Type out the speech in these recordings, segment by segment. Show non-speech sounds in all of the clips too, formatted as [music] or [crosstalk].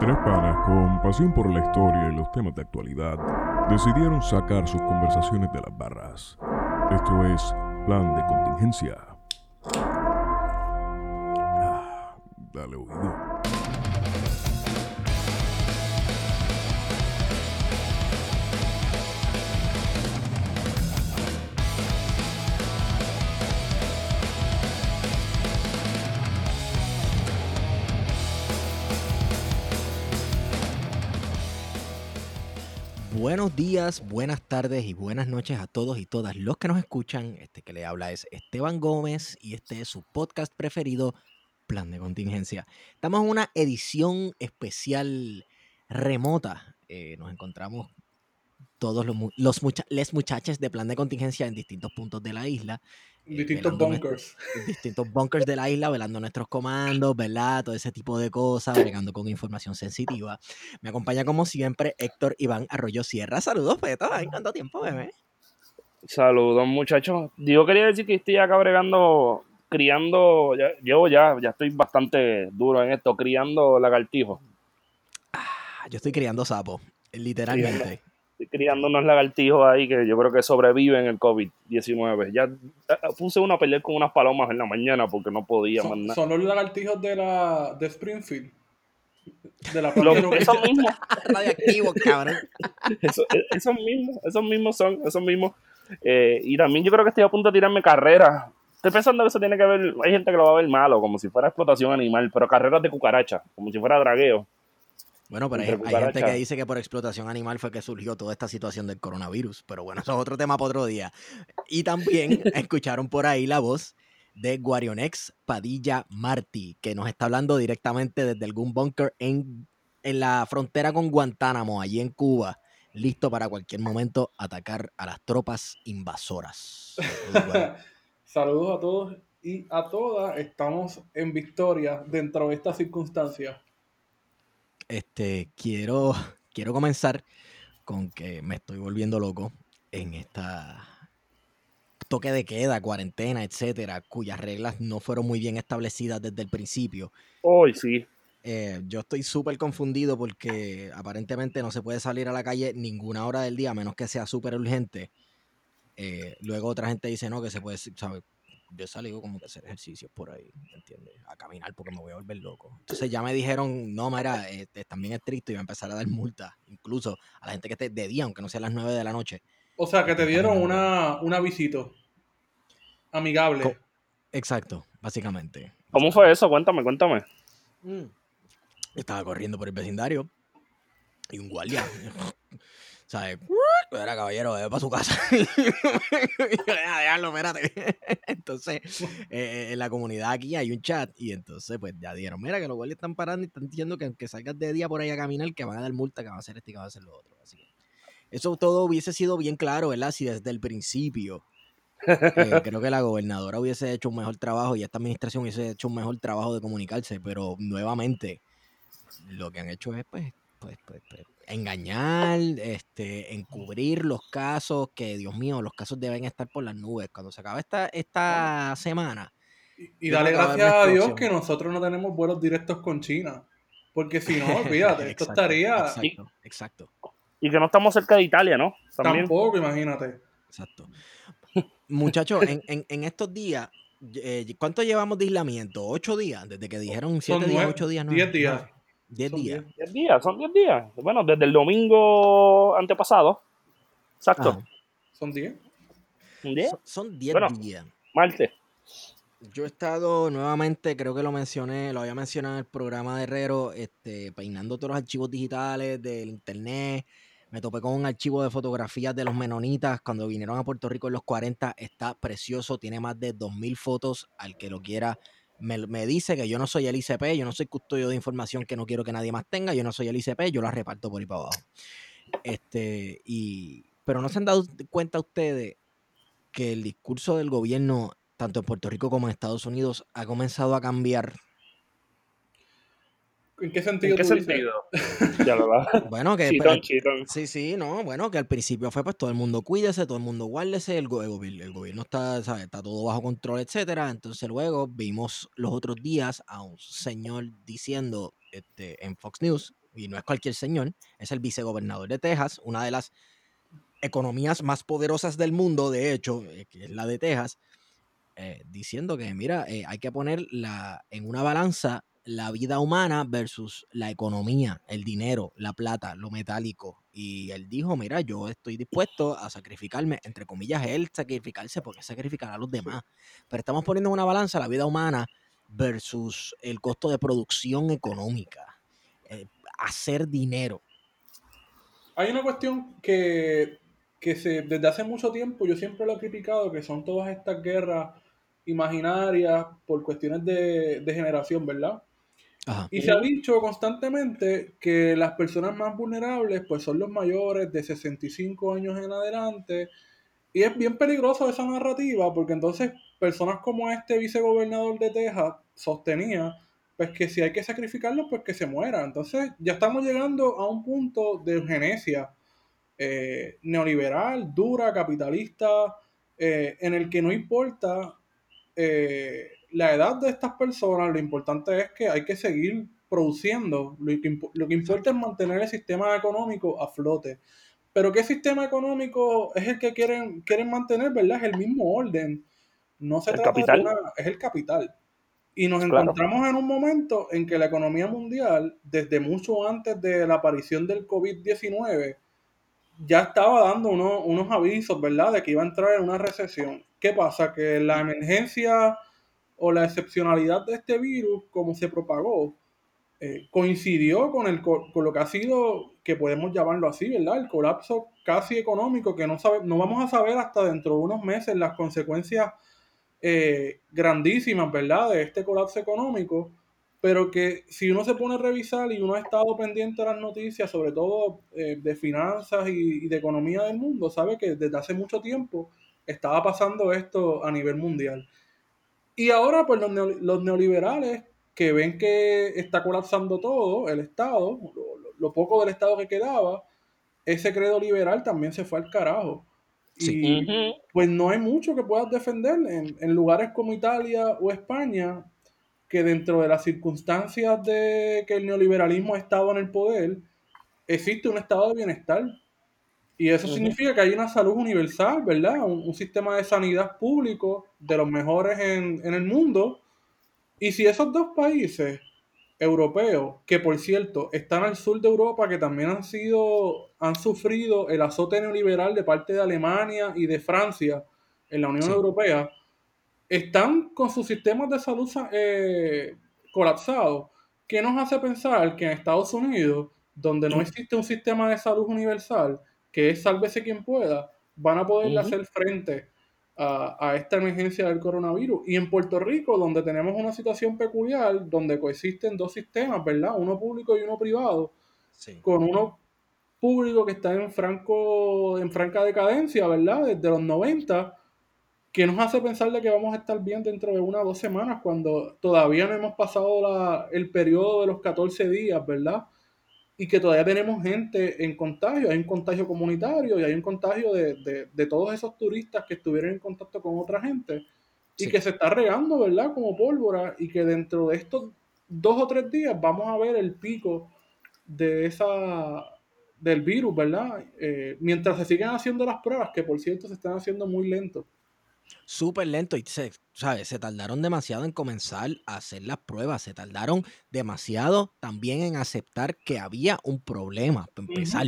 Tres panas con pasión por la historia y los temas de actualidad decidieron sacar sus conversaciones de las barras. Esto es Plan de Contingencia. Ah, dale oído. Buenos días, buenas tardes y buenas noches a todos y todas los que nos escuchan. Este que le habla es Esteban Gómez y este es su podcast preferido, Plan de Contingencia. Estamos en una edición especial remota. Eh, nos encontramos todos los, los les muchachos de Plan de Contingencia en distintos puntos de la isla. Distintos bunkers. [laughs] distintos bunkers de la isla, velando nuestros comandos, ¿verdad? Todo ese tipo de cosas, bregando con información sensitiva. Me acompaña como siempre Héctor Iván Arroyo Sierra. Saludos, Peto. ¿En cuánto tiempo, bebé? Saludos, muchachos. Yo quería decir que estoy acá bregando, criando, ya, llevo ya, ya estoy bastante duro en esto, criando lagartijos. Ah, Yo estoy criando sapos, literalmente. Estoy criando unos lagartijos ahí que yo creo que sobreviven el COVID-19. Ya eh, puse uno a pelear con unas palomas en la mañana porque no podía más Son, los lagartijos de la de Springfield. De la Lo- esos mismos, [laughs] Radioactivo, cabrón. eso- eh, esos mismos, esos mismos son, esos mismos. Eh, y también yo creo que estoy a punto de tirarme carreras. Estoy pensando que eso tiene que ver, hay gente que lo va a ver malo, como si fuera explotación animal, pero carreras de cucaracha, como si fuera dragueo. Bueno, pero hay, hay gente que dice que por explotación animal fue que surgió toda esta situación del coronavirus. Pero bueno, eso es otro tema para otro día. Y también [laughs] escucharon por ahí la voz de Guarionex Padilla Martí, que nos está hablando directamente desde algún búnker en, en la frontera con Guantánamo, allí en Cuba, listo para cualquier momento atacar a las tropas invasoras. [laughs] Saludos a todos y a todas. Estamos en victoria dentro de estas circunstancias. Este, quiero, [laughs] quiero comenzar con que me estoy volviendo loco en esta toque de queda, cuarentena, etcétera, cuyas reglas no fueron muy bien establecidas desde el principio. Hoy sí. Eh, yo estoy súper confundido porque aparentemente no se puede salir a la calle ninguna hora del día a menos que sea súper urgente. Eh, luego otra gente dice no, que se puede, ¿sabes? Yo he salido como que a hacer ejercicios por ahí, ¿me entiendes? A caminar porque me voy a volver loco. Entonces ya me dijeron, no, mira, este, están bien estricto y va a empezar a dar multas, incluso a la gente que esté de día, aunque no sea a las 9 de la noche. O sea, que te dieron una, una visita amigable. Co- Exacto, básicamente. ¿Cómo fue eso? Cuéntame, cuéntame. Mm. Estaba corriendo por el vecindario y un guardia, [laughs] ¿sabes? Era caballero, ve para su casa. Y [laughs] yo, "Ah, déjalo, espérate. [laughs] Entonces, eh, en la comunidad aquí hay un chat y entonces, pues ya dieron, mira que los guardias están parando y están diciendo que aunque salgas de día por ahí a caminar, que van a dar multa, que van a hacer esto y que van a hacer lo otro. Así que eso todo hubiese sido bien claro, ¿verdad? Si desde el principio eh, [laughs] creo que la gobernadora hubiese hecho un mejor trabajo y esta administración hubiese hecho un mejor trabajo de comunicarse, pero nuevamente lo que han hecho es pues, pues, pues, pues, engañar, este, encubrir los casos, que Dios mío, los casos deben estar por las nubes. Cuando se acaba esta, esta semana. Y, dale gracias a Dios que nosotros no tenemos vuelos directos con China. Porque si no, [laughs] olvídate, esto estaría. Exacto, exacto. Y que no estamos cerca de Italia, ¿no? Tampoco, imagínate. Exacto. Muchachos, en, en, estos días eh, ¿Cuánto llevamos de aislamiento? ¿Ocho días? Desde que dijeron siete días, ocho días. No, diez días. 10 días. 10 días, son 10 días. Bueno, desde el domingo antepasado. Exacto. Ajá. ¿Son 10? ¿10? Son 10 días. Martes. Yo he estado nuevamente, creo que lo mencioné, lo había mencionado en el programa de Herrero, este, peinando todos los archivos digitales del internet. Me topé con un archivo de fotografías de los menonitas cuando vinieron a Puerto Rico en los 40. Está precioso, tiene más de 2.000 fotos al que lo quiera me, dice que yo no soy el ICP, yo no soy custodio de información que no quiero que nadie más tenga, yo no soy el ICP, yo la reparto por ahí para abajo. Este, y, pero no se han dado cuenta ustedes que el discurso del gobierno, tanto en Puerto Rico como en Estados Unidos, ha comenzado a cambiar. ¿En qué sentido? ¿En qué sentido? [laughs] ya lo va. Bueno, que [laughs] Chitón, chitón. Sí, sí, no, bueno, que al principio fue pues todo el mundo cuídese, todo el mundo guárdese, el, go- el gobi- el gobierno está, ¿sabes? está todo bajo control, etcétera. Entonces luego vimos los otros días a un señor diciendo este, en Fox News y no es cualquier señor, es el vicegobernador de Texas, una de las economías más poderosas del mundo, de hecho, eh, que es la de Texas, eh, diciendo que, mira, eh, hay que poner la, en una balanza la vida humana versus la economía, el dinero, la plata, lo metálico. Y él dijo, mira, yo estoy dispuesto a sacrificarme, entre comillas, él sacrificarse porque sacrificar a los demás. Pero estamos poniendo en una balanza la vida humana versus el costo de producción económica. Eh, hacer dinero. Hay una cuestión que, que se, desde hace mucho tiempo yo siempre lo he criticado, que son todas estas guerras imaginarias por cuestiones de, de generación, ¿verdad? Y se ha dicho constantemente que las personas más vulnerables pues son los mayores de 65 años en adelante. Y es bien peligroso esa narrativa porque entonces personas como este vicegobernador de Texas sostenía pues que si hay que sacrificarlos pues que se muera. Entonces ya estamos llegando a un punto de eugenesia eh, neoliberal, dura, capitalista, eh, en el que no importa eh, la edad de estas personas, lo importante es que hay que seguir produciendo. Lo que, lo que importa es mantener el sistema económico a flote. Pero ¿qué sistema económico es el que quieren, quieren mantener, verdad? Es el mismo orden. No se El trata capital. de una, es el capital. Y nos Claro. encontramos en un momento en que la economía mundial, desde mucho antes de la aparición del COVID-19, ya estaba dando unos, unos avisos, ¿verdad?, de que iba a entrar en una recesión. ¿Qué pasa? Que la emergencia o la excepcionalidad de este virus, como se propagó, eh, coincidió con, el, co- con lo que ha sido, que podemos llamarlo así, ¿verdad? El colapso casi económico, que no, sabe, no vamos a saber hasta dentro de unos meses las consecuencias eh, grandísimas, ¿verdad? De este colapso económico, pero que si uno se pone a revisar y uno ha estado pendiente de las noticias, sobre todo eh, de finanzas y, y de economía del mundo, sabe que desde hace mucho tiempo estaba pasando esto a nivel mundial. Y ahora, pues los, neo- los neoliberales que ven que está colapsando todo, el Estado, lo, poco del Estado que quedaba, ese credo liberal también se fue al carajo. Sí. Y pues no hay mucho que puedas defender en, en lugares como Italia o España, que dentro de las circunstancias de que el neoliberalismo ha estado en el poder, existe un estado de bienestar. Y eso significa que hay una salud universal, ¿verdad? Un, un sistema de sanidad público de los mejores en, en el mundo. Y si esos dos países europeos, que por cierto están al sur de Europa, que también han sido, han sufrido el azote neoliberal de parte de Alemania y de Francia en la Unión Sí. Europea, están con sus sistemas de salud eh, colapsados. ¿Qué nos hace pensar que en Estados Unidos, donde no existe un sistema de salud universal, que es sálvese quien pueda, van a poder hacer frente a, a esta emergencia del coronavirus? Y en Puerto Rico, donde tenemos una situación peculiar, donde coexisten dos sistemas, ¿verdad? Uno público y uno privado, Sí. con uno público que está en franco en franca decadencia, ¿verdad? Desde los 90, que nos hace pensar de que vamos a estar bien dentro de una o dos semanas cuando todavía no hemos pasado la- el periodo de los 14 días, ¿verdad? Y que todavía tenemos gente en contagio, hay un contagio comunitario y hay un contagio de, de- de todos esos turistas que estuvieron en contacto con otra gente y Sí. que se está regando, ¿verdad? Como pólvora y que dentro de estos dos o tres días vamos a ver el pico de esa del virus, ¿verdad? Eh, mientras se siguen haciendo las pruebas, que por cierto se están haciendo muy lentos. Súper lento y se, ¿sabes? se tardaron demasiado en comenzar a hacer las pruebas, se tardaron demasiado también en aceptar que había un problema, para empezar.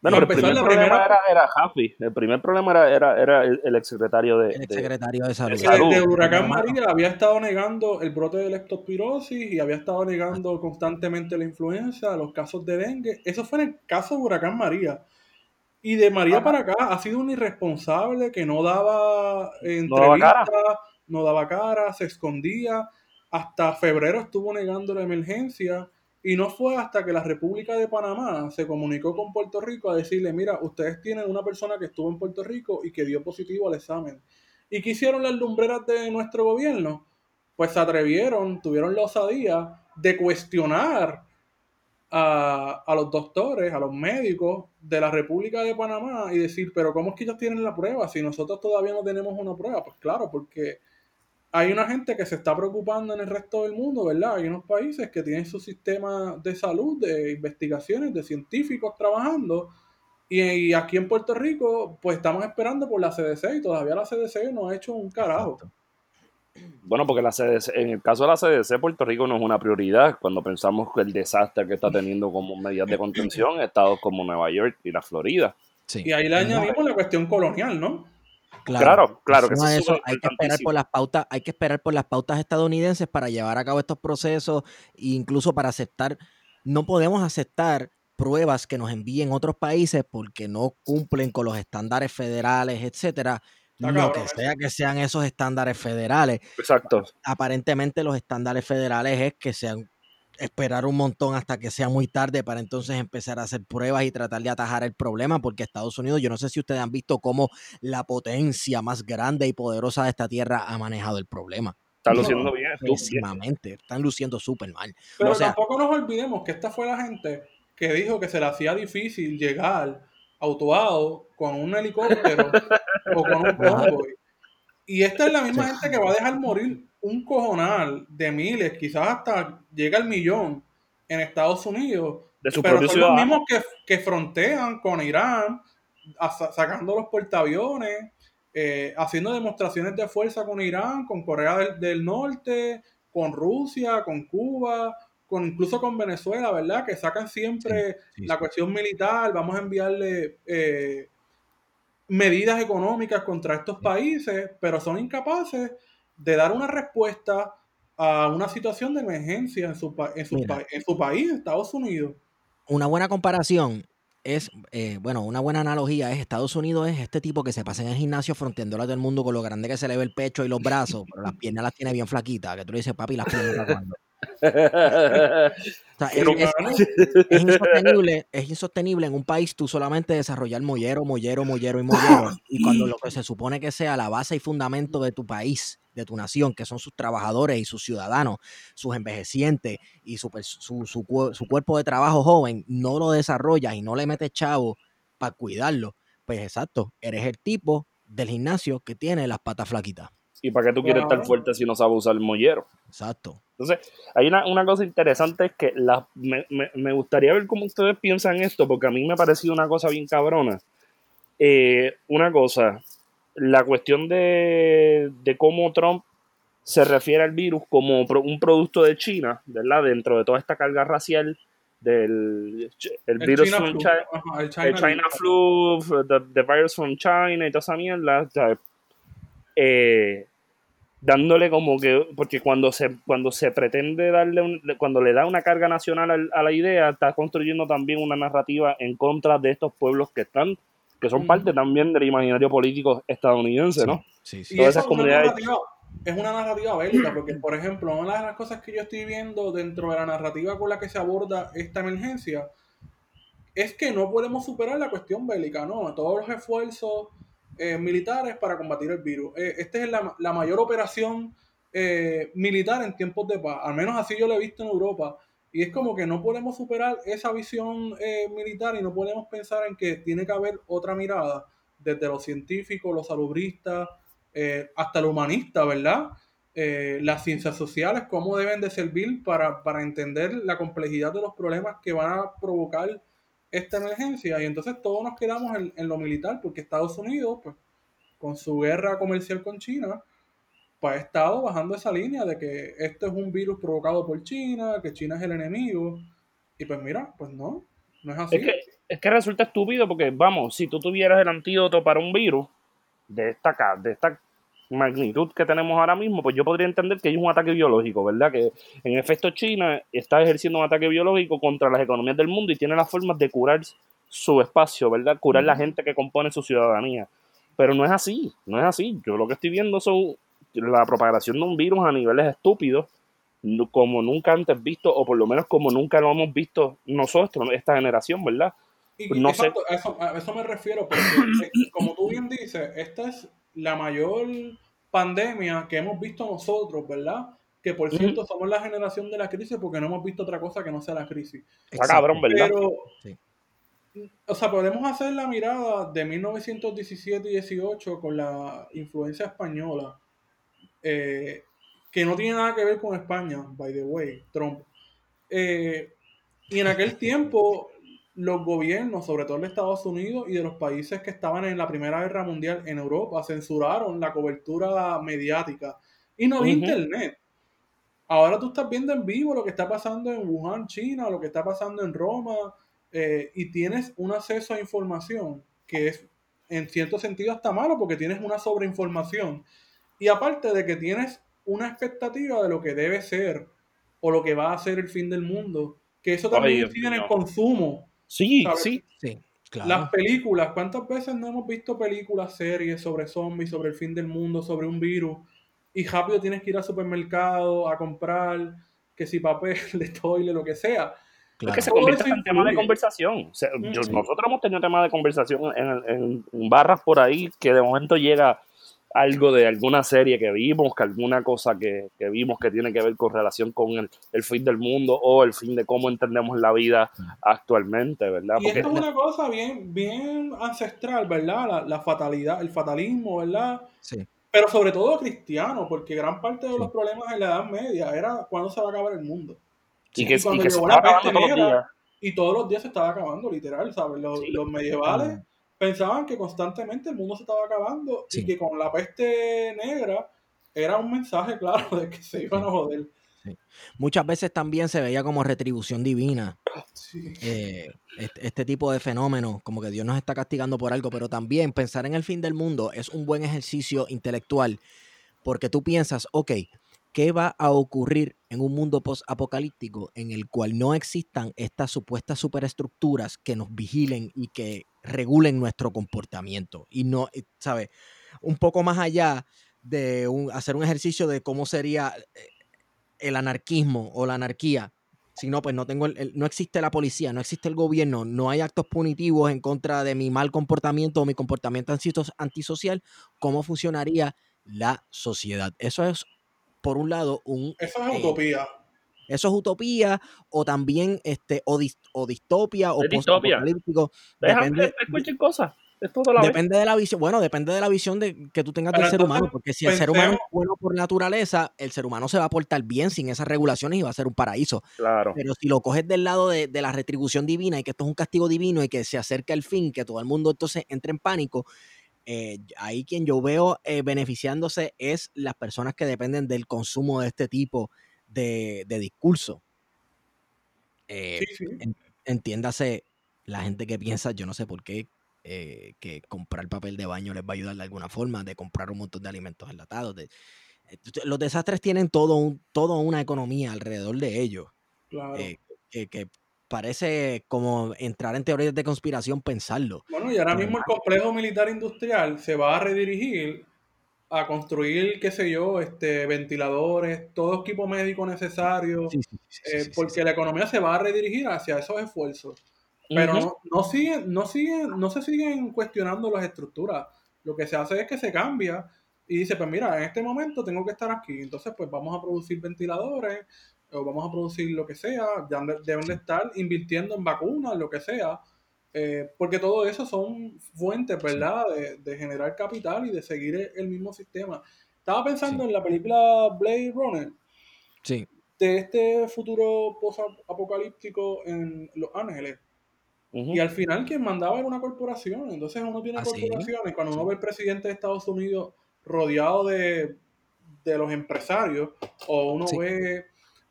Bueno, el primer la problema primera- era, era Jaffe. El primer problema era, era, era el, el exsecretario de, El de- exsecretario de salud. El huracán Hermano. María había estado negando el brote de leptospirosis y había estado negando constantemente la influenza, los casos de dengue. Eso fue en el caso de huracán María. Y de María Ajá. para acá ha sido un irresponsable que no daba eh, No entrevistas, no daba cara, se escondía. Hasta febrero estuvo negando la emergencia. Y no fue hasta que la República de Panamá se comunicó con Puerto Rico a decirle, mira, ustedes tienen una persona que estuvo en Puerto Rico y que dio positivo al examen. ¿Y qué hicieron las lumbreras de nuestro gobierno? Pues se atrevieron, tuvieron la osadía de cuestionar a, a los doctores, a los médicos de la República de Panamá y decir, pero ¿cómo es que ellos tienen la prueba si nosotros todavía no tenemos una prueba? Pues claro, porque hay una gente que se está preocupando en el resto del mundo, ¿verdad? Hay unos países que tienen su sistema de salud, de investigaciones, de científicos trabajando. Y, aquí en Puerto Rico, pues estamos esperando por la CDC y todavía la CDC no ha hecho un carajo. Bueno, porque la CDC, en el caso de la CDC, Puerto Rico no es una prioridad cuando pensamos que el desastre que está teniendo como medidas de contención estados como Nueva York y la Florida. Sí. Y ahí le añadimos la cuestión colonial, ¿no? Claro, claro, que eso, hay que esperar por las pautas, hay que esperar por las pautas estadounidenses para llevar a cabo estos procesos e incluso para aceptar, no podemos aceptar pruebas que nos envíen otros países porque no cumplen con los estándares federales, etcétera. Lo que sea que sean esos estándares federales. Exacto. Aparentemente los estándares federales es que sean esperar un montón hasta que sea muy tarde para entonces empezar a hacer pruebas y tratar de atajar el problema, porque Estados Unidos, yo no sé si ustedes han visto cómo la potencia más grande y poderosa de esta tierra ha manejado el problema. Están luciendo bien. Pésimamente, están luciendo súper mal. Pero tampoco nos olvidemos que esta fue la gente que dijo que se le hacía difícil llegar autuado con un helicóptero o con un convoy. Y esta es la misma gente que va a dejar morir un cojonal de miles, quizás hasta llega al millón en Estados Unidos. De pero son los mismos que, que, frontean con Irán, sacando los portaaviones, eh, haciendo demostraciones de fuerza con Irán, con Corea del, Norte, con Rusia, con Cuba, con incluso con Venezuela, ¿verdad? Que sacan siempre la cuestión militar, vamos a enviarle eh, medidas económicas contra estos países, pero son incapaces de dar una respuesta a una situación de emergencia en su, en su, en su país, Estados Unidos. Una buena comparación es, eh, bueno, una buena analogía es Estados Unidos es este tipo que se pasa en el gimnasio fronteándole a todo el mundo con lo grande que se le ve el pecho y los brazos, pero las piernas las tiene bien flaquitas, que tú le dices, papi, las piernas [laughs] es, insostenible, [laughs] es insostenible en un país tú solamente desarrollar mollero, mollero, mollero y mollero. Y cuando lo que se supone que sea la base y fundamento de tu país, de tu nación, que son sus trabajadores y sus ciudadanos, sus envejecientes y su, su, su, cuerpo de trabajo joven, no lo desarrollas y no le metes chavo para cuidarlo, pues exacto, eres el tipo del gimnasio que tiene las patas flaquitas. ¿Y para qué tú quieres estar fuerte si no sabes usar el mollero? Exacto. Entonces, hay una, una cosa interesante es que la, me, me, gustaría ver cómo ustedes piensan esto, porque a mí me ha parecido una cosa bien cabrona. Eh, una cosa, la cuestión de, de cómo Trump se refiere al virus como un producto de China, ¿verdad? Dentro de toda esta carga racial del el, virus China flu, el China, flu, the, virus from China y toda esa mierda. eh, dándole como que, porque cuando se, cuando se pretende darle, cuando le da una carga nacional a, la idea, está construyendo también una narrativa en contra de estos pueblos que están, que son parte también del imaginario político estadounidense, ¿no? Sí, sí. Todas esas comunidades... Es una narrativa bélica, porque, por ejemplo, una de las cosas que yo estoy viendo dentro de la narrativa con la que se aborda esta emergencia es que no podemos superar la cuestión bélica, ¿no? Todos los esfuerzos eh, militares para combatir el virus. Eh, esta es la, mayor operación eh, militar en tiempos de paz, al menos así yo lo he visto en Europa. Y es como que no podemos superar esa visión militar y no podemos pensar en que tiene que haber otra mirada desde los científicos, los salubristas, hasta el humanista, ¿verdad? las ciencias sociales, cómo deben de servir para, para entender la complejidad de los problemas que van a provocar esta emergencia y entonces todos nos quedamos en, lo militar porque Estados Unidos, pues, con su guerra comercial con China, pues ha estado bajando esa línea de que esto es un virus provocado por China, que China es el enemigo. Y pues mira, pues no, no es así. Es que, es que resulta estúpido porque, vamos, si tú tuvieras el antídoto para un virus de esta, de esta magnitud que tenemos ahora mismo, pues yo podría entender que hay un ataque biológico, ¿verdad? Que en efecto China está ejerciendo un ataque biológico contra las economías del mundo y tiene las formas de curar su espacio, ¿verdad? Curar la gente que compone su ciudadanía. Pero no es así, no es así. Yo lo que estoy viendo son la propagación de un virus a niveles estúpidos, como nunca antes visto, o por lo menos como nunca lo hemos visto nosotros, esta generación, ¿verdad? No sé. eso, a eso me refiero, porque [clears throat] como tú bien dices, esta es la mayor pandemia que hemos visto nosotros, ¿verdad? Que por cierto somos la generación de la crisis porque no hemos visto otra cosa que no sea la crisis. Está cabrón, ¿verdad? Pero, o sea, podemos hacer la mirada de 1917 y 18 con la influencia española. eh, que no tiene nada que ver con España, by the way, Trump. Eh, y en aquel tiempo los gobiernos, sobre todo de Estados Unidos y de los países que estaban en la Primera Guerra Mundial en Europa, censuraron la cobertura mediática y no había Ujú. internet. Ahora tú estás viendo en vivo lo que está pasando en Wuhan, China, lo que está pasando en Roma, eh, y tienes un acceso a información que es en cierto sentido hasta malo porque tienes una sobreinformación. Y aparte de que tienes una expectativa de lo que debe ser o lo que va a ser el fin del mundo, que eso también Dios incide en el consumo. Sí, ¿sabes? sí. Sí, claro. Las películas, ¿cuántas veces no hemos visto películas, series sobre zombies, sobre el fin del mundo, sobre un virus? Y rápido tienes que ir al supermercado a comprar, que si papel, [laughs] de toile, lo que sea. Es claro. que se convierte en tema de conversación. O sea, yo- Ujú. nosotros hemos tenido temas de conversación en, en- en barras por ahí que de momento llega algo de alguna serie que vimos, que alguna cosa que, que vimos que tiene que ver con relación con el, el fin del mundo o el fin de cómo entendemos la vida actualmente, ¿verdad? Y Porque esto es una cosa bien, bien ancestral, ¿verdad? La, la fatalidad, el fatalismo, ¿verdad? Sí, Pero sobre todo cristiano, porque gran parte de Sí. los problemas en la Edad Media era cuándo se va a acabar el mundo. y que, y cuando y que se llegó estaba la peste todos los negra, días. Y todos los días se estaba acabando, literal, ¿sabes? Los, Sí. los medievales. Pensaban que constantemente el mundo se estaba acabando Sí. y que con la peste negra era un mensaje claro de que se iban a joder. Muchas veces también se veía como retribución divina Sí. eh, este, este tipo de fenómenos, como que Dios nos está castigando por algo, pero también pensar en el fin del mundo es un buen ejercicio intelectual, porque tú piensas, ok, ¿qué va a ocurrir en un mundo post-apocalíptico en el cual no existan estas supuestas superestructuras que nos vigilen y que regulen nuestro comportamiento? Y no, eh, ¿sabes? Un poco más allá de hacer un ejercicio de cómo sería eh, el anarquismo o la anarquía. Si no, pues no tengo el- no existe la policía, no existe el gobierno, no hay actos punitivos en contra de mi mal comportamiento o mi comportamiento antiso- antisocial. ¿Cómo funcionaría la sociedad? Eso es, por un lado, un Eso es eh, utopía. eso es utopía o también este o, dis- o distopia o post-apocalíptico. Depende, escuchen cosas. Es todo a la vez. depende de la visión, bueno, depende de la visión de, que tú tengas Pero del ser humano, porque si el ser humano es bueno por naturaleza, el ser humano se va a portar bien sin esas regulaciones y va a ser un paraíso. Claro. Pero si lo coges del lado de, de la retribución divina y que esto es un castigo divino y que se acerca el fin, que todo el mundo entonces entre en pánico, eh, ahí quien yo veo eh, beneficiándose es las personas que dependen del consumo de este tipo de, de discurso. Eh, Sí, sí. en- entiéndase la gente que piensa, yo no sé por qué, eh, que comprar papel de baño les va a ayudar de alguna forma, de comprar un montón de alimentos enlatados. de- eh, los desastres tienen todo un, toda una economía alrededor de ellos Claro. eh, que, que parece como entrar en teorías de conspiración pensarlo. Bueno, y ahora mismo el complejo militar industrial se va a redirigir a construir, qué sé yo, este, ventiladores, todo equipo médico necesario, Sí, sí, sí, sí, eh, sí, sí, porque sí. la economía se va a redirigir hacia esos esfuerzos. Pero no, no siguen, no siguen, no se siguen cuestionando las estructuras. Lo que se hace es que se cambia y dice, pues mira, en este momento tengo que estar aquí, entonces pues vamos a producir ventiladores o vamos a producir lo que sea, deben de estar invirtiendo en vacunas, lo que sea, eh, porque todo eso son fuentes, ¿verdad?, de, de generar capital y de seguir el, el mismo sistema. Estaba pensando Sí. en la película Blade Runner, Sí, de este futuro post-apocalíptico en Los Ángeles. Y al final quien mandaba era una corporación. Entonces uno tiene ¿Ah, sí? corporaciones. Cuando uno ve al presidente de Estados Unidos rodeado de, de los empresarios, o uno Sí. ve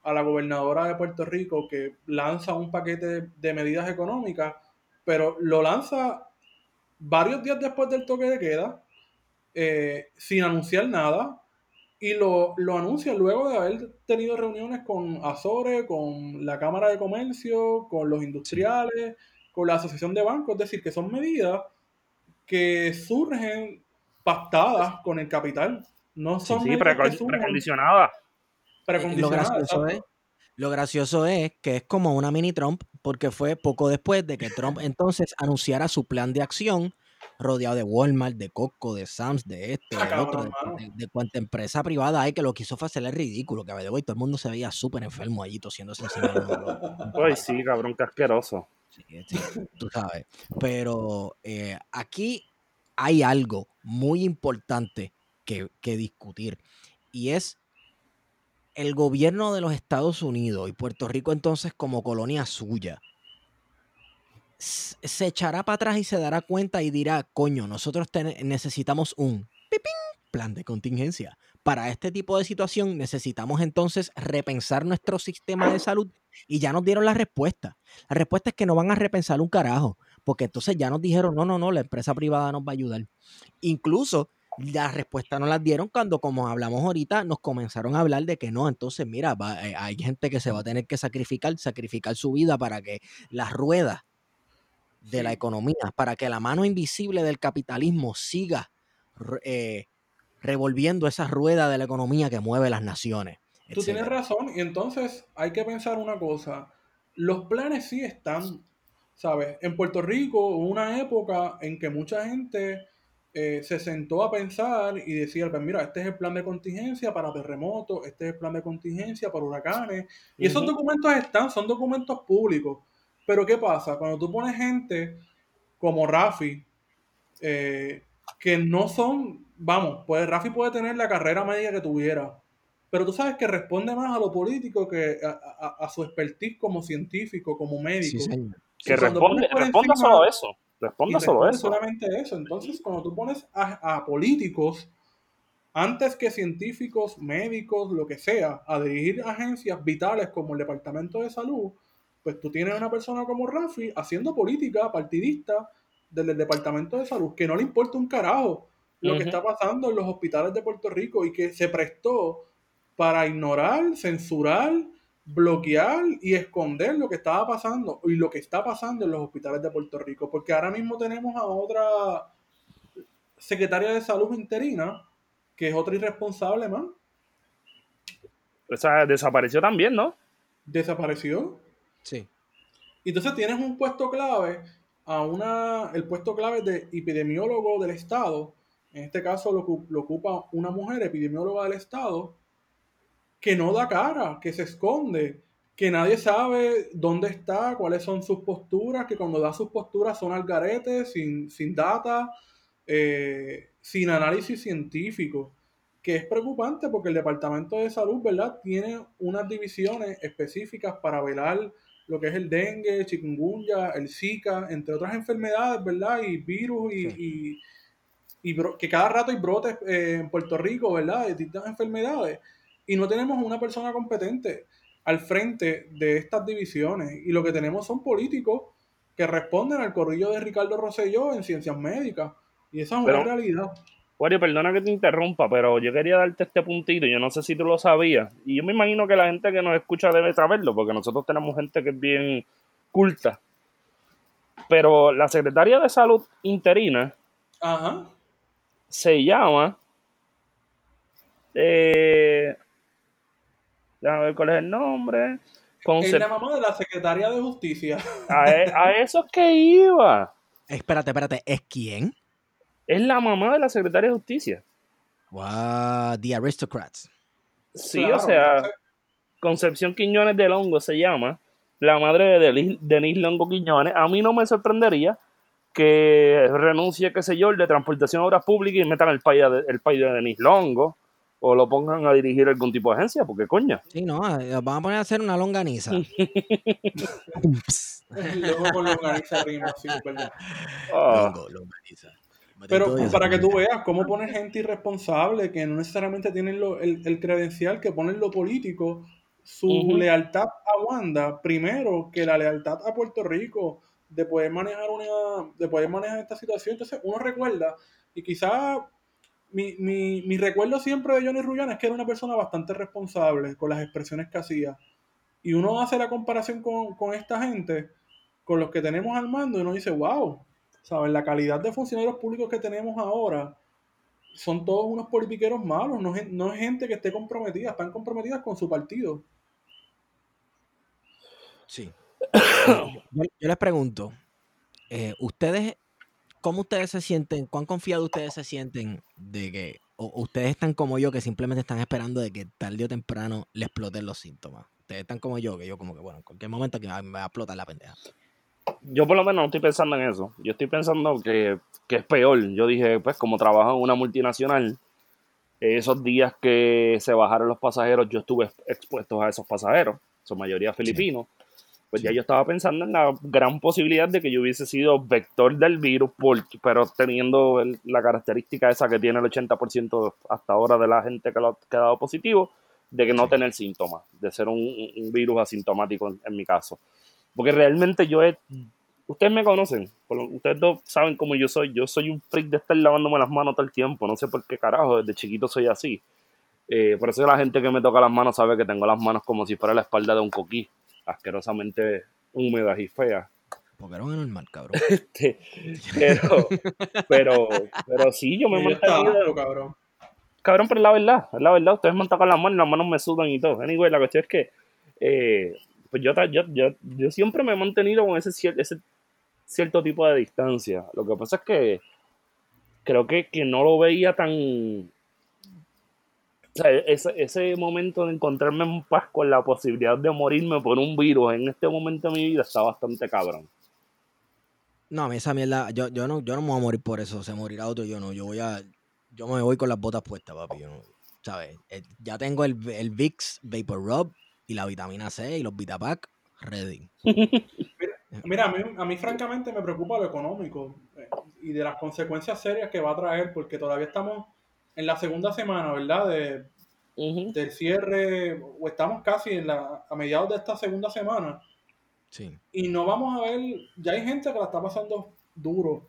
a la gobernadora de Puerto Rico que lanza un paquete de, de medidas económicas, pero lo lanza varios días después del toque de queda, eh, sin anunciar nada, y lo, lo anuncia luego de haber tenido reuniones con Azores, con la Cámara de Comercio, con los industriales, con la Asociación de Bancos, es decir, que son medidas que surgen pactadas con el capital. No son Sí, medidas que precon- surgen precondicionada. Eh, lo gracioso es lo gracioso es que es como una mini Trump porque fue poco después de que Trump [laughs] entonces anunciara su plan de acción rodeado de Walmart, de Costco, de Sam's, de esto, Ah, de otro, de, de- de cuanta empresa privada hay que lo quiso hacer es ridículo, que the way, todo el mundo se veía súper enfermo allí tosiéndose encima [laughs] Ay, sí, cabrón, qué asqueroso. Sí, sí, tú sabes. Pero eh, aquí hay algo muy importante que, que discutir. y es el gobierno de los Estados Unidos y Puerto Rico entonces como colonia suya se echará para atrás y se dará cuenta y dirá, coño, nosotros necesitamos un plan de contingencia. Para este tipo de situación necesitamos entonces repensar nuestro sistema de salud y ya nos dieron la respuesta. La respuesta es que no van a repensar un carajo, porque entonces ya nos dijeron, no, no, no, la empresa privada nos va a ayudar. Incluso la respuesta nos la dieron cuando, como hablamos ahorita, nos comenzaron a hablar de que no, entonces mira, va- eh, hay gente que se va a tener que sacrificar, sacrificar su vida para que las ruedas de la economía, para que la mano invisible del capitalismo siga eh, revolviendo esa rueda de la economía que mueve las naciones. Tú tienes razón, y entonces hay que pensar una cosa. Los planes sí están, ¿sabes? En Puerto Rico hubo una época en que mucha gente eh, se sentó a pensar y decía, pues mira, este es el plan de contingencia para terremotos, este es el plan de contingencia para huracanes. Y esos documentos están, son documentos públicos. Pero ¿qué pasa? Cuando tú pones gente como Rafi, eh, que no son, vamos, pues Rafi puede tener la carrera media que tuviera, pero tú sabes que responde más a lo político que a, a- a su expertise como científico, como Sí, médico. señor. Que cuando responde, pones por responda solo eso. y solo solamente eso. Entonces, cuando tú pones a, a políticos, antes que científicos, médicos, lo que sea, a dirigir agencias vitales como el Departamento de Salud, pues tú tienes una persona como Rafi haciendo política partidista desde el Departamento de Salud, que no le importa un carajo lo que está pasando en los hospitales de Puerto Rico y que se prestó para ignorar, censurar, bloquear y esconder lo que estaba pasando y lo que está pasando en los hospitales de Puerto Rico. Porque ahora mismo tenemos a otra secretaria de salud interina, que es otra irresponsable más, O sea, desapareció también, ¿no? desapareció. Sí. Entonces tienes un puesto clave, a una, el puesto clave de epidemiólogo del Estado, en este caso lo ocupa una mujer epidemióloga del Estado, que no da cara, que se esconde, que nadie sabe dónde está, cuáles son sus posturas, que cuando da sus posturas son al garete, sin, sin data, eh, sin análisis científico, que es preocupante porque el Departamento de Salud, ¿verdad? Tiene unas divisiones específicas para velar lo que es el dengue, chikungunya, el zika, entre otras enfermedades, ¿verdad? Y virus y, y- que cada rato hay brotes eh, en Puerto Rico, ¿verdad? De distintas enfermedades. Y no tenemos una persona competente al frente de estas divisiones. Y lo que tenemos son políticos que responden al corrillo de Ricardo Rosselló en ciencias médicas. Y esa es Pero- una realidad. Wario, perdona que te interrumpa, pero yo quería darte este puntito. Yo no sé si tú lo sabías. Y yo me imagino que la gente que nos escucha debe saberlo, porque nosotros tenemos gente que es bien culta. Pero la secretaria de salud interina Ajá. se llama. Eh, déjame ver cuál es el nombre. Es Concep- la mamá de la secretaria de justicia. a, e- a eso es que iba. Espérate, espérate, ¿es quién? Es la mamá de la secretaria de justicia. Wow, The Aristocrats. Sí, Claro, o sea, Concepción Quiñones de Longo se llama, la madre de Delis- Denis Longo Quiñones. A mí no me sorprendería que renuncie, qué sé yo, el de transportación a obras públicas y metan el país de, el país de Denis Longo o lo pongan a dirigir algún tipo de agencia, porque coña. Sí, no, eh, vamos a poner a hacer una longaniza. [laughs] Luego con longaniza rima, sí, verdad. Ah, Longo, longaniza. Pero para que tú veas cómo ponen gente irresponsable que no necesariamente tienen lo- el, el credencial que ponen lo político, su lealtad a Wanda, primero que la lealtad a Puerto Rico, de poder manejar una, de poder manejar esta situación. Entonces uno recuerda, y quizá mi, mi, mi recuerdo siempre de Johnny Rullán es que era una persona bastante responsable con las expresiones que hacía. Y uno hace la comparación con, con esta gente, con los que tenemos al mando, y uno dice, wow, ¿sabes? La calidad de funcionarios públicos que tenemos ahora son todos unos politiqueros malos, no, no es gente que esté comprometida, están comprometidas con su partido. Sí. [coughs] yo, yo les pregunto, eh, ¿ustedes, cómo ustedes se sienten, cuán confiados ustedes se sienten de que, o ustedes están como yo, que simplemente están esperando de que tarde o temprano les exploten los síntomas? Ustedes están como yo, que yo como que, bueno, en cualquier momento que me va a explotar la pendeja. yo por lo menos no estoy pensando en eso. Yo estoy pensando que, que es peor. Yo dije, pues como trabajo en una multinacional, Esos días que se bajaron los pasajeros, yo estuve expuesto a esos pasajeros, su mayoría filipinos. Pues ya yo estaba pensando en la gran posibilidad de que yo hubiese sido vector del virus, pero teniendo el- la característica esa que tiene el 80% hasta ahora de la gente que lo ha quedado positivo, de que no tener síntomas, de ser un, un virus asintomático en, en mi caso. Porque realmente yo he... Ustedes me conocen, ustedes dos saben cómo yo soy. Yo soy un freak de estar lavándome las manos todo el tiempo. No sé por qué carajo, desde chiquito soy así. Eh, por eso la gente que me toca las manos sabe que tengo las manos como si fuera la espalda de un coquí, asquerosamente húmedas y feas. Porque era un normal, cabrón. [laughs] Este, pero, pero, pero sí, yo me he cabrón. Cabrón, pero es la verdad, es la verdad. Ustedes me han tocado las manos y las manos me sudan y todo. Anyway, la cuestión es que eh, pues yo, yo, yo, yo siempre me he mantenido con ese, cier- ese cierto tipo de distancia. Lo que pasa es que creo que, que no lo veía tan. O sea, ese, ese momento de encontrarme en paz con la posibilidad de morirme por un virus en este momento de mi vida está bastante cabrón. No, a mí esa mierda, yo, yo, no, yo no me voy a morir por eso, se morirá otro, yo no, yo voy a, yo me voy con las botas puestas, papi, yo no, ¿sabes? Eh, Ya tengo el, el Vicks Vapor Rub y la vitamina C y los Vitapack ready. Mira, a mí, a mí francamente me preocupa lo económico eh, y de las consecuencias serias que va a traer, porque todavía estamos en la segunda semana, ¿verdad? De, del cierre, o estamos casi en la, a mediados de esta segunda semana, Sí. y no vamos a ver, ya hay gente que la está pasando duro,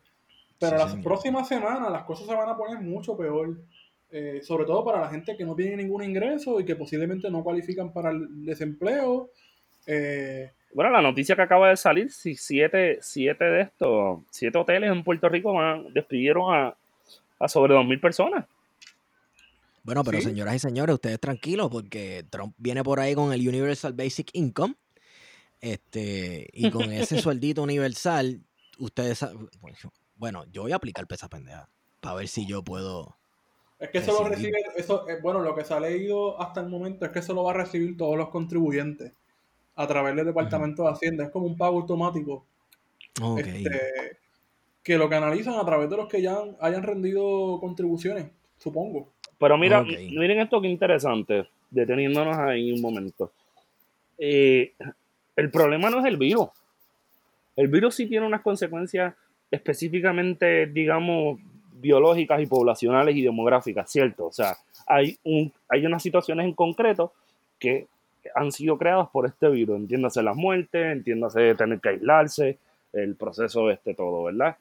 pero Sí, las señor. próximas semanas las cosas se van a poner mucho peor, eh, sobre todo para la gente que no tiene ningún ingreso y que posiblemente no cualifican para el desempleo. eh, Bueno, la noticia que acaba de salir, si siete, siete de estos, siete hoteles en Puerto Rico van, despidieron a, a sobre 2.000 personas. Bueno, pero Sí. señoras y señores, ustedes tranquilos porque Trump viene por ahí con el Universal Basic Income. Este, y con ese [laughs] sueldito universal, ustedes sa- bueno, yo voy a aplicar esa pendeja. Para ver si yo puedo. Es que eso lo recibe, eso, eh, bueno, lo que se ha leído hasta el momento es que eso lo va a recibir todos los contribuyentes a través del Departamento de Hacienda. Es como un pago automático este, que lo canalizan a través de los que ya han- hayan rendido contribuciones, supongo. Pero mira, miren esto que interesante, deteniéndonos ahí un momento. Eh, el problema no es el virus. El virus sí tiene unas consecuencias específicamente, digamos, biológicas y poblacionales y demográficas, ¿cierto? O sea, hay, un, hay unas situaciones en concreto que han sido creadas por este virus, entiéndase las muertes, entiéndase tener que aislarse, el proceso este todo, ¿verdad?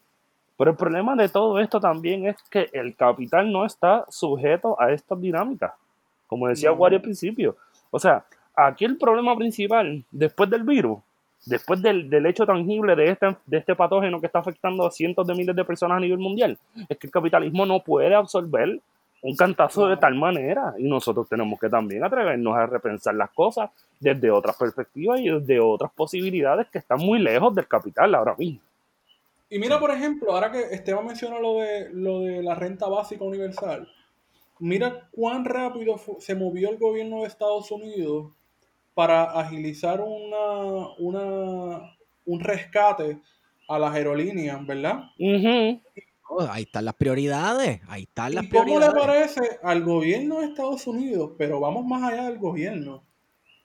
Pero el problema de todo esto también es que el capital no está sujeto a estas dinámicas, como decía. Wario al principio. O sea, aquí el problema principal, después del virus, después del, del hecho tangible de este, de este patógeno que está afectando a cientos de miles de personas a nivel mundial, es que el capitalismo no puede absorber un cantazo de tal manera y nosotros tenemos que también atrevernos a repensar las cosas desde otras perspectivas y desde otras posibilidades que están muy lejos del capital ahora mismo. Y mira, por ejemplo, ahora que Esteban mencionó lo de, lo de la renta básica universal, mira cuán rápido se movió el gobierno de Estados Unidos para agilizar una, una, un rescate a las aerolíneas, ¿verdad? Oh, ahí están las prioridades. Ahí están las ¿Y cómo le parece al gobierno de Estados Unidos, pero vamos más allá del gobierno,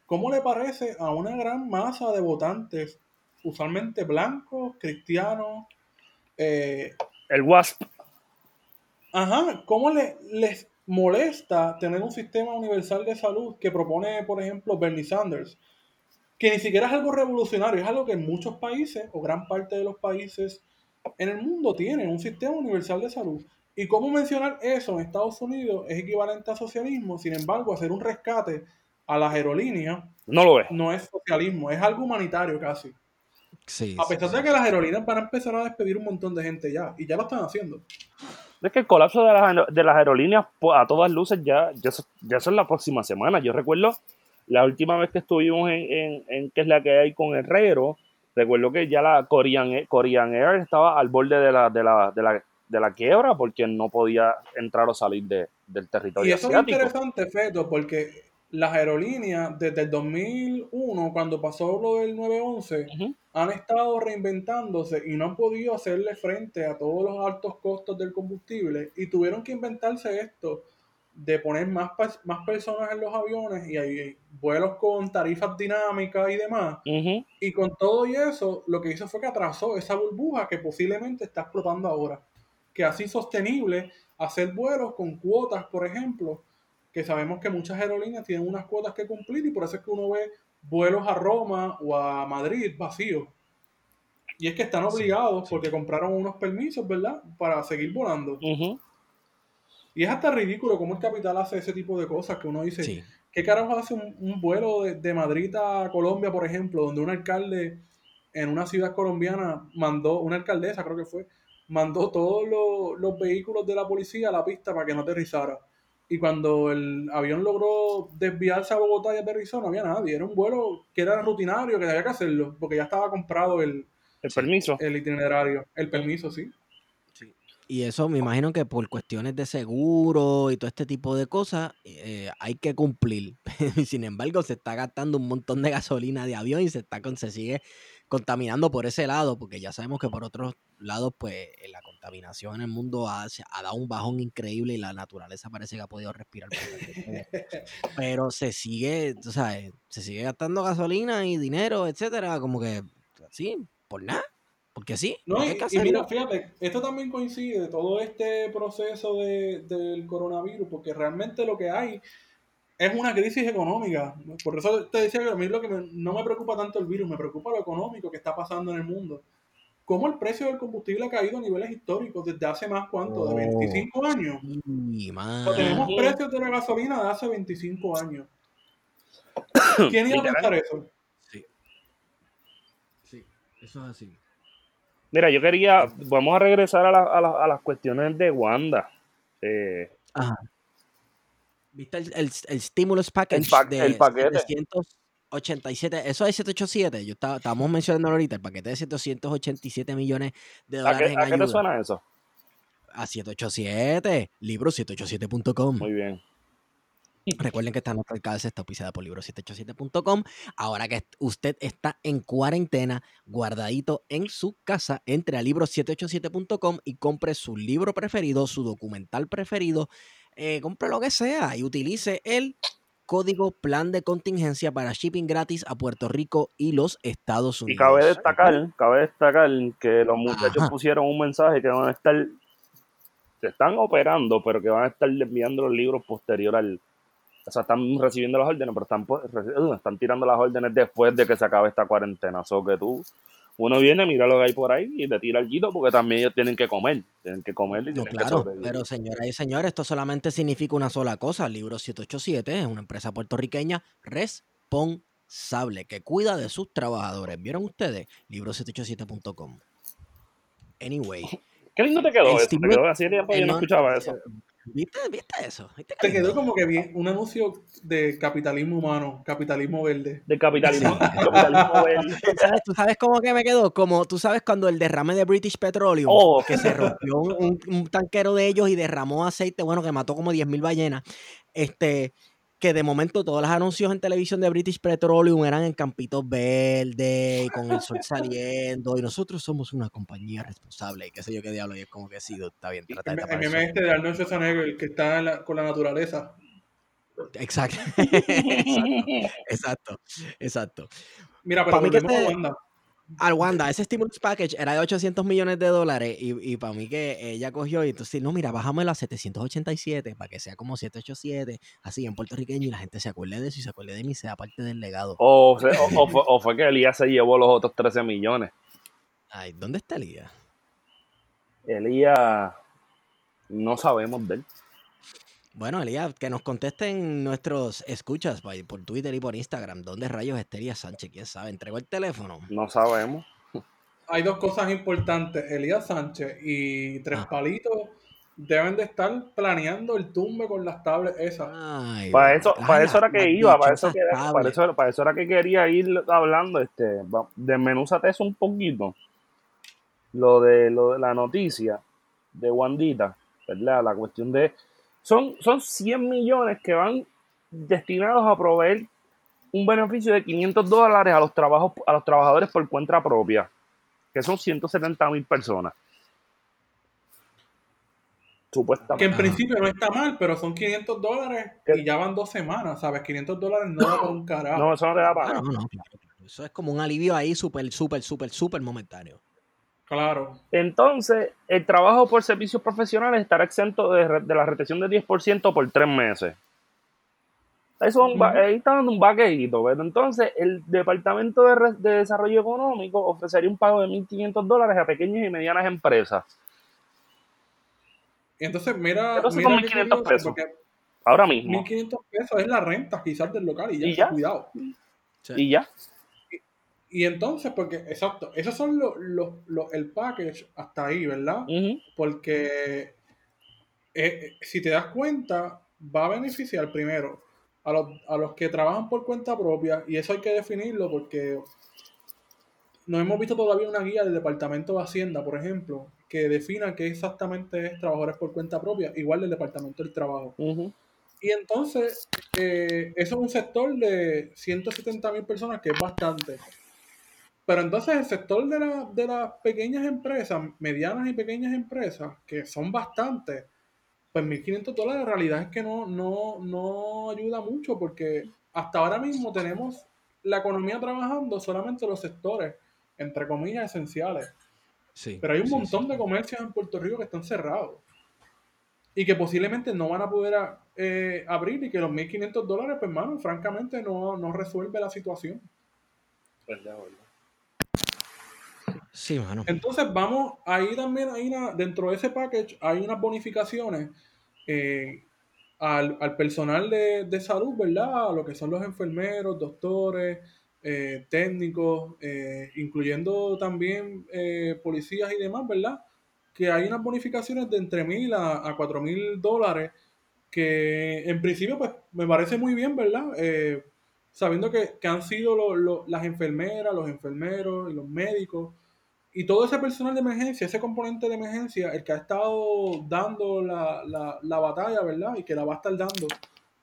cómo le parece a una gran masa de votantes, usualmente blancos, cristianos, eh, El WASP. Ajá, ¿cómo le, les molesta tener un sistema universal de salud que propone, por ejemplo, Bernie Sanders? Que ni siquiera es algo revolucionario, es algo que en muchos países, o gran parte de los países en el mundo, tienen un sistema universal de salud. Y cómo mencionar eso en Estados Unidos es equivalente a socialismo, sin embargo, hacer un rescate a las aerolíneas No lo es. no es socialismo, es algo humanitario casi. Sí, A pesar sí. de que las aerolíneas van a empezar a despedir un montón de gente ya, y ya lo están haciendo. Es que el colapso de las, de las aerolíneas, pues, a todas luces, ya, ya, ya es la próxima semana. Yo recuerdo la última vez que estuvimos en, en, en qué es la que hay con Herrero, recuerdo que ya la Korean, Air- Korean Air estaba al borde de la, de la, de la, de la quiebra porque no podía entrar o salir de- del territorio Y eso es interesante, Feto, porque las aerolíneas desde el 2001, cuando pasó lo del 911, Ujú. han estado reinventándose y no han podido hacerle frente a todos los altos costos del combustible y tuvieron que inventarse esto de poner más, más personas en los aviones y hay vuelos con tarifas dinámicas y demás. Y con todo y eso, lo que hizo fue que atrasó esa burbuja que posiblemente está explotando ahora. Que así sostenible hacer vuelos con cuotas, por ejemplo, que sabemos que muchas aerolíneas tienen unas cuotas que cumplir y por eso es que uno ve vuelos a Roma o a Madrid vacíos. Y es que están obligados sí. porque compraron unos permisos, ¿verdad? Para seguir volando. Y es hasta ridículo cómo el capital hace ese tipo de cosas que uno dice, Sí. ¿qué carajo hace un, un vuelo de, de Madrid a Colombia, por ejemplo, donde un alcalde en una ciudad colombiana mandó, una alcaldesa creo que fue, mandó todos los, los vehículos de la policía a la pista para que no aterrizara? Y cuando el avión logró desviarse a Bogotá y aterrizó, no había nadie. Era un vuelo que era rutinario, que había que hacerlo, porque ya estaba comprado el, El Sí. permiso. el itinerario, el permiso, sí. Y eso me imagino que por cuestiones de seguro y todo este tipo de cosas eh, hay que cumplir. [laughs] Sin embargo, se está gastando un montón de gasolina de avión y se, está con, se sigue contaminando por ese lado, porque ya sabemos que por otros lados, pues eh, la contaminación en el mundo ha, ha dado un bajón increíble y la naturaleza parece que ha podido respirar. [laughs] Pero se sigue, tú sabes, se sigue gastando gasolina y dinero, etcétera, como que así, por nada. Porque sí, No, y, y mira, fíjate, esto también coincide, todo este proceso de- del coronavirus, porque realmente lo que hay es una crisis económica. Por eso te decía que a mí lo que me- no me preocupa tanto el virus, me preocupa lo económico que está pasando en el mundo. Cómo el precio del combustible ha caído a niveles históricos desde hace más, ¿cuánto? ¿De Oh, 25 años? tenemos precios de la gasolina de hace 25 años. [coughs] ¿Quién iba a pensar eso? Sí. Sí, eso es así. Mira, yo quería, vamos a regresar a, la- a la- a las cuestiones de Wanda. Eh, Ajá. ¿Viste el, el, el stimulus package pa- de el paquete. 787? Eso es 787. Yo estaba, estábamos mencionando ahorita el paquete de 787 millones de ¿a, dólares qué, en a qué te ayuda. suena eso? A 787. Libro787.com. Muy bien. Recuerden que esta nota alcance está auspiciada por libro787.com. Ahora que usted está en cuarentena, guardadito en su casa, entre a libro787.com y compre su libro preferido, su documental preferido, eh, compre lo que sea y utilice el código plan de contingencia para shipping gratis a Puerto Rico y los Estados Y Unidos. cabe destacar, cabe destacar que los muchachos Ajá. pusieron un mensaje que van a estar, se están operando, pero que van a estar enviando los libros posterior al, o sea, están recibiendo las órdenes, pero están, uh, están tirando las órdenes después de que se acabe esta cuarentena. So que tú, uno viene, mira lo que hay por ahí y te tira el guito porque también ellos tienen que comer, tienen que comer y No, tienen claro, pero señoras y señores, esto solamente significa una sola cosa. Libro 787 es una empresa puertorriqueña responsable que cuida de sus trabajadores. ¿Vieron ustedes? Libro787.com. Anyway, [laughs] Qué lindo te quedó eso, te quedó así tiempo yo no escuchaba eso. ¿Viste, ¿viste eso? ¿Viste qué Te quedó como que bien un anuncio de capitalismo humano, capitalismo verde. Del capitalismo, [laughs] capitalismo verde. [laughs] ¿Tú sabes, tú sabes cómo que me quedó? Como tú sabes cuando el derrame de British Petroleum, Oh. que se rompió un, un- un tanquero de ellos y derramó aceite, bueno, que mató como 10.000 ballenas. Este, que de momento todos los anuncios en televisión de British Petroleum eran en campitos verdes y con el sol [laughs] saliendo y nosotros somos una compañía responsable y qué sé yo qué diablo y es como que sí, está bien, trata de El, el el este de Arnold Schwarzenegger que está la- con la naturaleza. Exacto. [laughs] [laughs] exacto, exacto. Mira, pero Pa' mí que volvemos a Wanda. Al Wanda, ese stimulus package era de 800 millones de dólares y, y para mí que ella cogió y entonces, no, mira, bájamelo a 787 para que sea como 787, así en puertorriqueño y la gente se acuerde de eso y se acuerde de mí, sea parte del legado. O, se- o- o fue, o fue que Elías se llevó los otros 13 millones. Ay, ¿dónde está Elías? Elías, no sabemos de él. Bueno, Elías, que nos contesten nuestros escuchas por Twitter y por Instagram. ¿Dónde rayos está Elías Sánchez? ¿Quién sabe? ¿Entregó el teléfono? No sabemos. Hay dos cosas importantes. Elías Sánchez y Tres Ah. Palitos deben de estar planeando el tumbe con las tablets esas. Ay, Para eso, Ay, para eso era que iba, para eso, que, para, eso, para eso era que quería ir hablando. Este, desmenúzate eso un poquito. Lo de, lo de la noticia de Wandita, ¿verdad? La cuestión de. Son, son 100 millones que van destinados a proveer un beneficio de 500 dólares a los, trabajos, a los trabajadores por cuenta propia, que son 170 mil personas. Supuestamente. Que en principio no está mal, pero son 500 dólares ¿Qué? y ya van dos semanas, ¿sabes? 500 dólares no da para un carajo. No, eso no te da para Ah, nada. no, no, claro. Eso es como un alivio ahí súper, súper, súper, súper momentáneo. Claro. Entonces, el trabajo por servicios profesionales estará exento de, la retención de 10% por tres meses. Eso es un ahí está dando un vaqueíto, pero entonces el Departamento de, Re- de Desarrollo Económico ofrecería un pago de 1.500 dólares a pequeñas y medianas empresas. Entonces, mira, ¿Qué pasa mira qué 1500 curioso, pesos? porque Ahora mismo. 1500 pesos es la renta quizás del local y ya, ¿Y ya? cuidado. Sí. Y ya. Y entonces, porque, exacto, esos son los, los, los- el package hasta ahí, ¿verdad? Porque eh, eh, si te das cuenta, va a beneficiar primero a los, a los que trabajan por cuenta propia, y eso hay que definirlo porque no hemos visto todavía una guía del Departamento de Hacienda, por ejemplo, que defina qué exactamente es trabajadores por cuenta propia, igual del Departamento del Trabajo. Y entonces, eh, eso es un sector de 170 mil personas, que es bastante. Pero entonces el sector de, la- de las pequeñas empresas, medianas y pequeñas empresas, que son bastantes, pues 1.500 dólares en realidad es que no, no, no ayuda mucho porque hasta ahora mismo tenemos la economía trabajando solamente en los sectores, entre comillas, esenciales. Sí, Pero hay un sí, montón sí. de comercios en Puerto Rico que están cerrados y que posiblemente no van a poder a- eh, abrir y que los 1.500 dólares, pues, mano, francamente no, no resuelve la situación. Entonces vamos, ahí también hay una, dentro de ese package hay unas bonificaciones eh, al, al personal de, de salud, ¿verdad? Lo que son los enfermeros, doctores, eh, técnicos, eh, incluyendo también policías y demás, ¿verdad? Que hay unas bonificaciones de entre mil a, cuatro mil dólares que en principio pues me parece muy bien, ¿verdad? Sabiendo que, que han sido lo- lo- las enfermeras, los enfermeros y los médicos y todo ese personal de emergencia, ese componente de emergencia, el que ha estado dando la, la, la batalla, ¿verdad? Y que la va a estar dando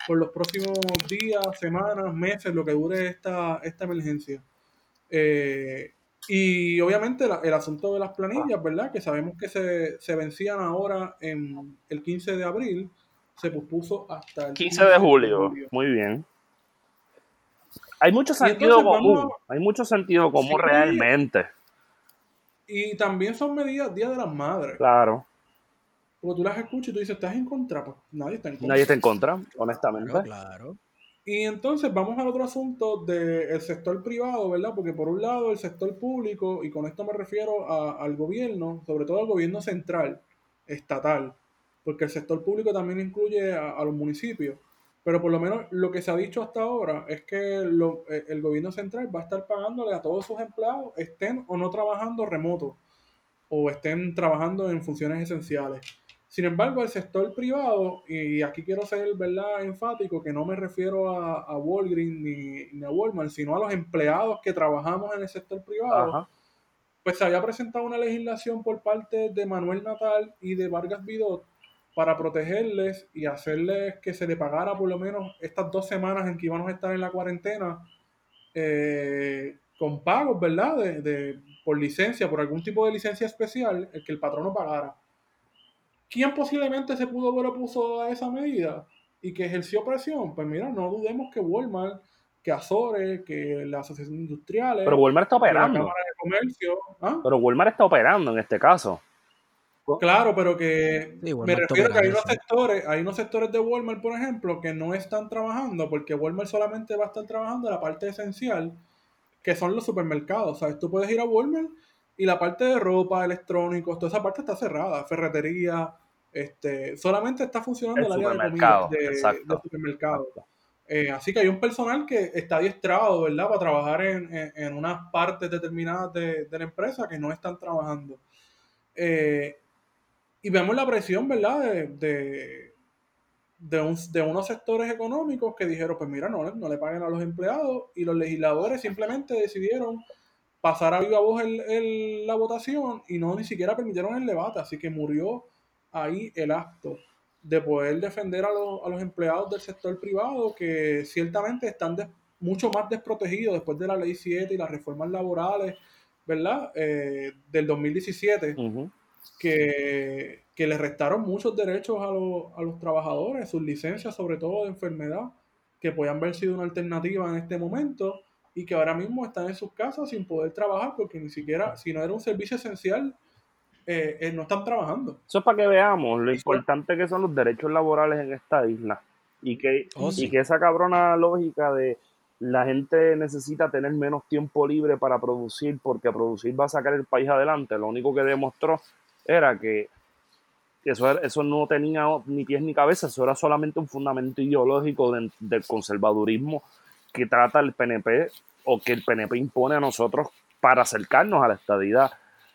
por los próximos días, semanas, meses, lo que dure esta, esta emergencia. Eh, y obviamente la- el asunto de las planillas, ¿verdad? Que sabemos que se, se vencían ahora en el 15 de abril, se pospuso hasta el 15 de julio. Muy bien. Hay mucho sentido entonces común. vamos Hay mucho sentido común Sí. realmente. Y también son medidas Día de las Madres. Claro. Porque tú las escuchas y tú dices, ¿estás en contra? Pues nadie está en contra. Nadie está en contra, honestamente. Claro, claro. Y entonces vamos al otro asunto del sector privado, ¿verdad? Porque por un lado el sector público, y con esto me refiero a- al gobierno, sobre todo al gobierno central, estatal, porque el sector público también incluye a, a los municipios, pero por lo menos lo que se ha dicho hasta ahora es que lo- eh, el gobierno central va a estar pagándole a todos sus empleados, estén o no trabajando remoto, o estén trabajando en funciones esenciales. Sin embargo, el sector privado, y aquí quiero ser ¿verdad? enfático, que no me refiero a, a Walgreens ni, ni a Walmart, sino a los empleados que trabajamos en el sector privado, Ajá. pues se había presentado una legislación por parte de Manuel Natal y de Vargas Vidot para protegerles y hacerles que se le pagara por lo menos estas dos semanas en que íbamos a estar en la cuarentena eh, con pagos, ¿verdad? De, de- por licencia, por algún tipo de licencia especial, el que el patrono pagara. ¿Quién posiblemente se pudo ver opuso a esa medida y que ejerció presión? Pues mira, no dudemos que Walmart, que Azores, que la Asociación Industriales, Pero Walmart está que la operando. Cámara de Comercio. ¿ah? Pero Walmart está operando en este caso. Claro, pero que Sí, me refiero que hay unos sectores, hay unos sectores de Walmart, por ejemplo, que no están trabajando, porque Walmart solamente va a estar trabajando la parte esencial, que son los supermercados. ¿Sabes? Tú puedes ir a Walmart y la parte de ropa, electrónicos, toda esa parte está cerrada, ferretería, este, solamente está funcionando El el área de comida, de supermercado. Eh, así que hay un personal que está adiestrado, ¿verdad? Para trabajar en, en- en unas partes determinadas de, de la empresa que no están trabajando. Eh, y vemos la presión, ¿verdad? De, de, un- de unos sectores económicos que dijeron, pues mira, no, no le paguen a los empleados y los legisladores simplemente decidieron pasar a viva voz el- el- la votación y no ni siquiera permitieron el debate, así que murió ahí el acto de poder defender a los, a los empleados del sector privado que ciertamente están mucho más desprotegidos después de la ley 7 y las reformas laborales, ¿verdad? Eh, del 2017 Ujú. Que, que le restaron muchos derechos a, los- a los trabajadores, sus licencias, sobre todo de enfermedad, que podían haber sido una alternativa en este momento y que ahora mismo están en sus casas sin poder trabajar porque ni siquiera, si no era un servicio esencial, eh, eh, no están trabajando. Eso es para que veamos lo importante que son los derechos laborales en esta isla. Y que, Oh, y que esa cabrona lógica de la gente necesita tener menos tiempo libre para producir porque producir va a sacar el país adelante. Lo único que demostró era que eso, eso no tenía ni pies ni cabeza, eso era solamente un fundamento ideológico de- del conservadurismo que trata el PNP o que el PNP impone a nosotros para acercarnos a la estadidad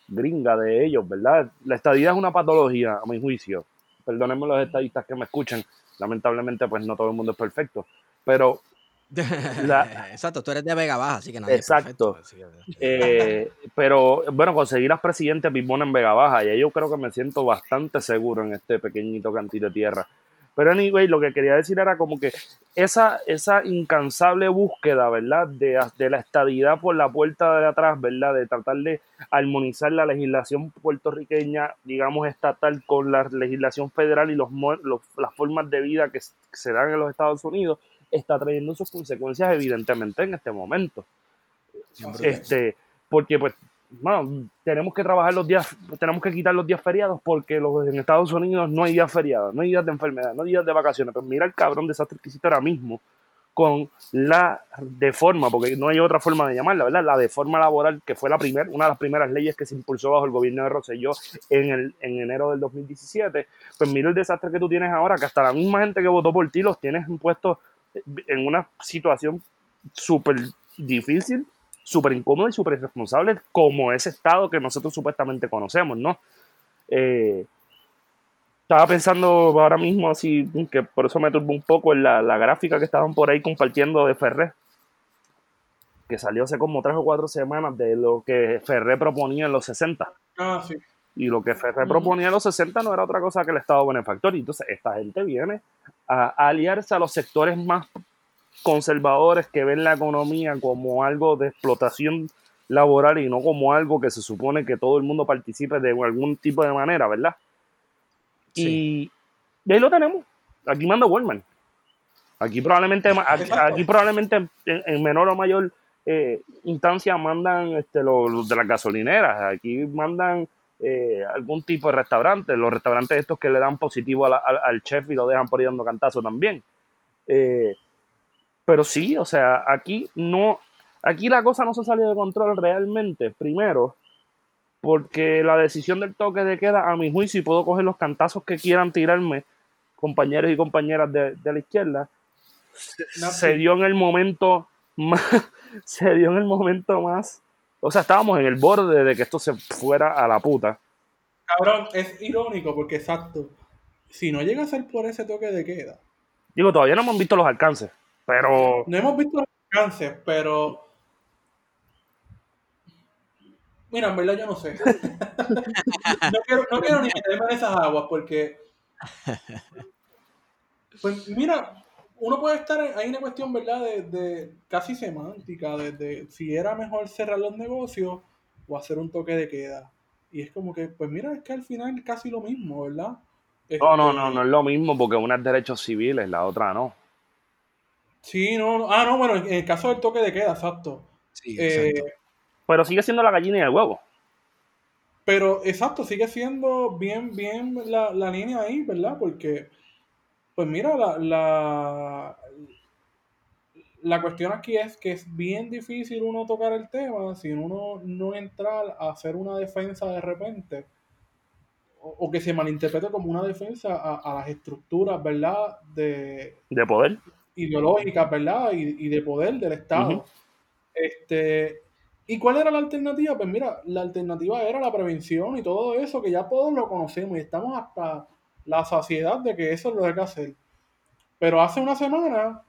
gringa de ellos, ¿verdad? La estadidad es una patología, a mi juicio. Perdónenme los estadistas que me escuchen, lamentablemente pues no todo el mundo es perfecto, pero La- [laughs] Exacto, tú eres de Vega Baja, así que nadie es Exacto. perfecto, que- Eh, pero bueno, conseguirás presidente Pipón en Vega Baja, y ahí yo creo que me siento bastante seguro en este pequeñito cantito de tierra. Pero anyway, lo que quería decir era como que esa, esa incansable búsqueda, ¿verdad? De, de la estadidad por la puerta de atrás, ¿verdad? De tratar de armonizar la legislación puertorriqueña, digamos, estatal con la legislación federal y los, los- las formas de vida que se dan en los Estados Unidos, está trayendo sus consecuencias evidentemente en este momento. Siempre. este porque pues bueno, tenemos que trabajar los días tenemos que quitar los días feriados porque los, en Estados Unidos no hay días feriados no hay días de enfermedad no hay días de vacaciones. Pero mira el cabrón desastre que hiciste ahora mismo con la deforma porque no hay otra forma de llamarla verdad la deforma laboral que fue la primera una de las primeras leyes que se impulsó bajo el gobierno de Rosselló en el en enero del 2017 pues mira el desastre que tú tienes ahora que hasta la misma gente que votó por ti los tienes impuestos en una situación súper difícil súper incómodo y súper irresponsable como ese estado que nosotros supuestamente conocemos, ¿no? Eh, estaba pensando ahora mismo así, que por eso me turbó un poco en la, la gráfica que estaban por ahí compartiendo de Ferré, que salió hace como tres o cuatro semanas de lo que Ferré proponía en los 60. Ah, sí. Y lo que Ferré proponía en los 60 no era otra cosa que el Estado benefactor. Y entonces esta gente viene a, aliarse a los sectores más conservadores que ven la economía como algo de explotación laboral y no como algo que se supone que todo el mundo participe de algún tipo de manera, ¿verdad? Sí. Y, ahí lo tenemos. Aquí manda Wallman. Aquí probablemente, aquí, probablemente en, en menor o mayor eh, instancia mandan este, los, los de las gasolineras. Aquí mandan eh, algún tipo de restaurante. Los restaurantes estos que le dan positivo a la- al, al chef y lo dejan por ahí dando cantazo también. Eh, pero sí, o sea, aquí no, aquí la cosa no se salió de control realmente. Primero, porque la decisión del toque de queda, a mi juicio, y puedo coger los cantazos que quieran tirarme, compañeros y compañeras de, de la izquierda, se, No, se sí. dio en el momento más, [laughs] se dio en el momento más, o sea, estábamos en el borde de que esto se fuera a la puta. Cabrón, es irónico porque exacto. Si no llega a ser por ese toque de queda, Digo, todavía no hemos visto los alcances, pero no hemos visto los alcances, pero. Mira, en verdad yo no sé. [laughs] no, quiero, no quiero ni meterme en esas aguas porque. Pues mira, uno puede estar. en- Hay una cuestión, ¿verdad? De, de casi semántica, de, de si era mejor cerrar los negocios o hacer un toque de queda. Y es como que, pues mira, es que al final casi lo mismo, ¿verdad? no, no, Este, no, no es lo mismo porque una es derechos civiles, la otra no. Sí, no, no. Ah, no, bueno, en el caso del toque de queda, exacto. Sí, Eh, exacto. Pero sigue siendo la gallina y el huevo. pero exacto, sigue siendo bien, bien la, la línea ahí, ¿verdad? Porque, pues mira, la, la, la cuestión aquí es que es bien difícil uno tocar el tema sin uno no entrar a hacer una defensa de repente. O, o que se malinterprete como una defensa a, a las estructuras, ¿verdad? De, de poder. ideológicas, ¿verdad? Y, y de poder del Estado. Este, ¿y cuál era la alternativa? Pues mira, la alternativa era la prevención y todo eso, que ya todos lo conocemos y estamos hasta la saciedad de que eso es lo que hay que hacer. Pero hace una semana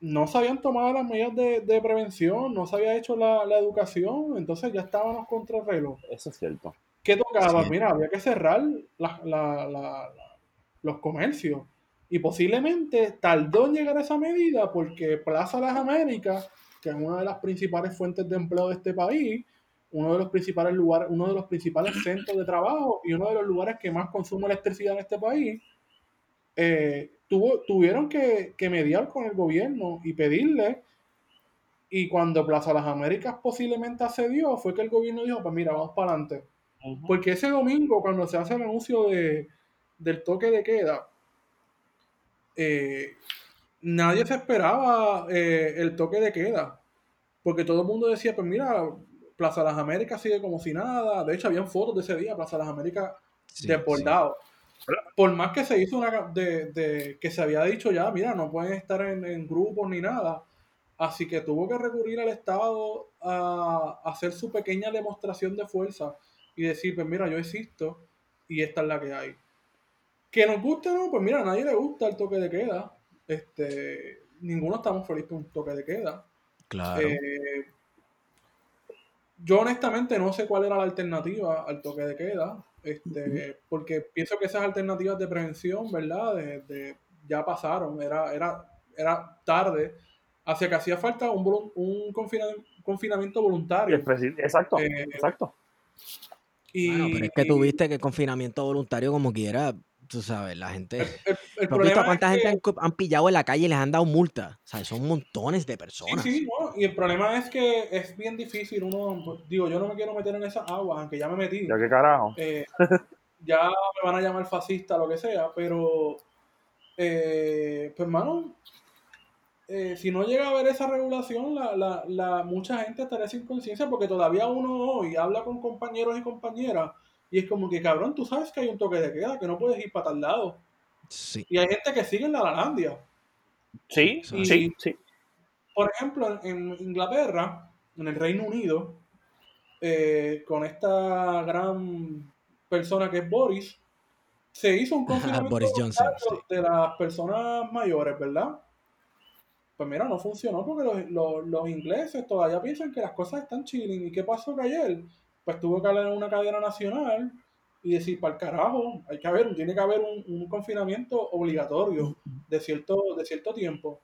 no se habían tomado las medidas de, de prevención, no se había hecho la, la educación, entonces ya estábamos contra el reloj. Eso es cierto. ¿Qué tocaba? Sí. Mira, había que cerrar la- la- los comercios. Y posiblemente tardó en llegar a esa medida porque Plaza Las Américas, que es una de las principales fuentes de empleo de este país, uno de los principales lugares, uno de los principales centros de trabajo y uno de los lugares que más consume electricidad en este país, eh, tuvo, tuvieron que, que, mediar con el gobierno y pedirle. Y cuando Plaza Las Américas posiblemente accedió, fue que el gobierno dijo, pues mira, vamos para adelante. Porque ese domingo, cuando se hace el anuncio de, del toque de queda, eh, nadie se esperaba eh, el toque de queda. Porque todo el mundo decía, pues mira, Plaza Las Américas sigue como si nada. De hecho, habían fotos de ese día, Plaza Las Américas sí, desbordado. Por más que se hizo una de, de, que se había dicho ya, mira, no pueden estar en, en, grupos ni nada. Así que tuvo que recurrir al Estado a, a hacer su pequeña demostración de fuerza y decir, pues mira, yo existo y esta es la que hay. Que nos guste o no, pues mira, a nadie le gusta el toque de queda. Este, ninguno estamos felices con un toque de queda. Claro. Eh, yo honestamente no sé cuál era la alternativa al toque de queda, este, porque pienso que esas alternativas de prevención, ¿verdad? De, de, ya pasaron, era, era, era tarde, hacia que hacía falta un, un confinamiento, confinamiento voluntario. Exacto, eh, exacto. Y, bueno, pero es que tuviste que el confinamiento voluntario como quiera, tú sabes, la gente... El, el, el ¿Has visto cuánta gente que... han, han, pillado en la calle y les han dado multa? O sea, son montones de personas. Sí, sí, no, y el problema es que es bien difícil uno, pues, digo, yo no me quiero meter en esa agua, aunque ya me metí. Ya qué carajo. Eh, ya me van a llamar fascista, lo que sea, pero, eh, pues hermano, eh, si no llega a haber esa regulación, la, la, la, mucha gente estaría sin conciencia porque todavía uno hoy habla con compañeros y compañeras y es como que, cabrón, tú sabes que hay un toque de queda, que no puedes ir para tal lado. Sí. Y hay gente que sigue en la Lalandia. Sí, y, sí, sí. Por ejemplo, en Inglaterra, en el Reino Unido, eh, con esta gran persona que es Boris, se hizo un [laughs] confinamiento Boris Johnson, sí. de las personas mayores, ¿verdad? Pues mira, no funcionó porque los, los, los, ingleses todavía piensan que las cosas están chilling. ¿Y qué pasó que ayer? Pues tuvo que hablar en una cadena nacional y decir, para el carajo, hay que haber, tiene que haber un, un, confinamiento obligatorio de cierto, de cierto tiempo.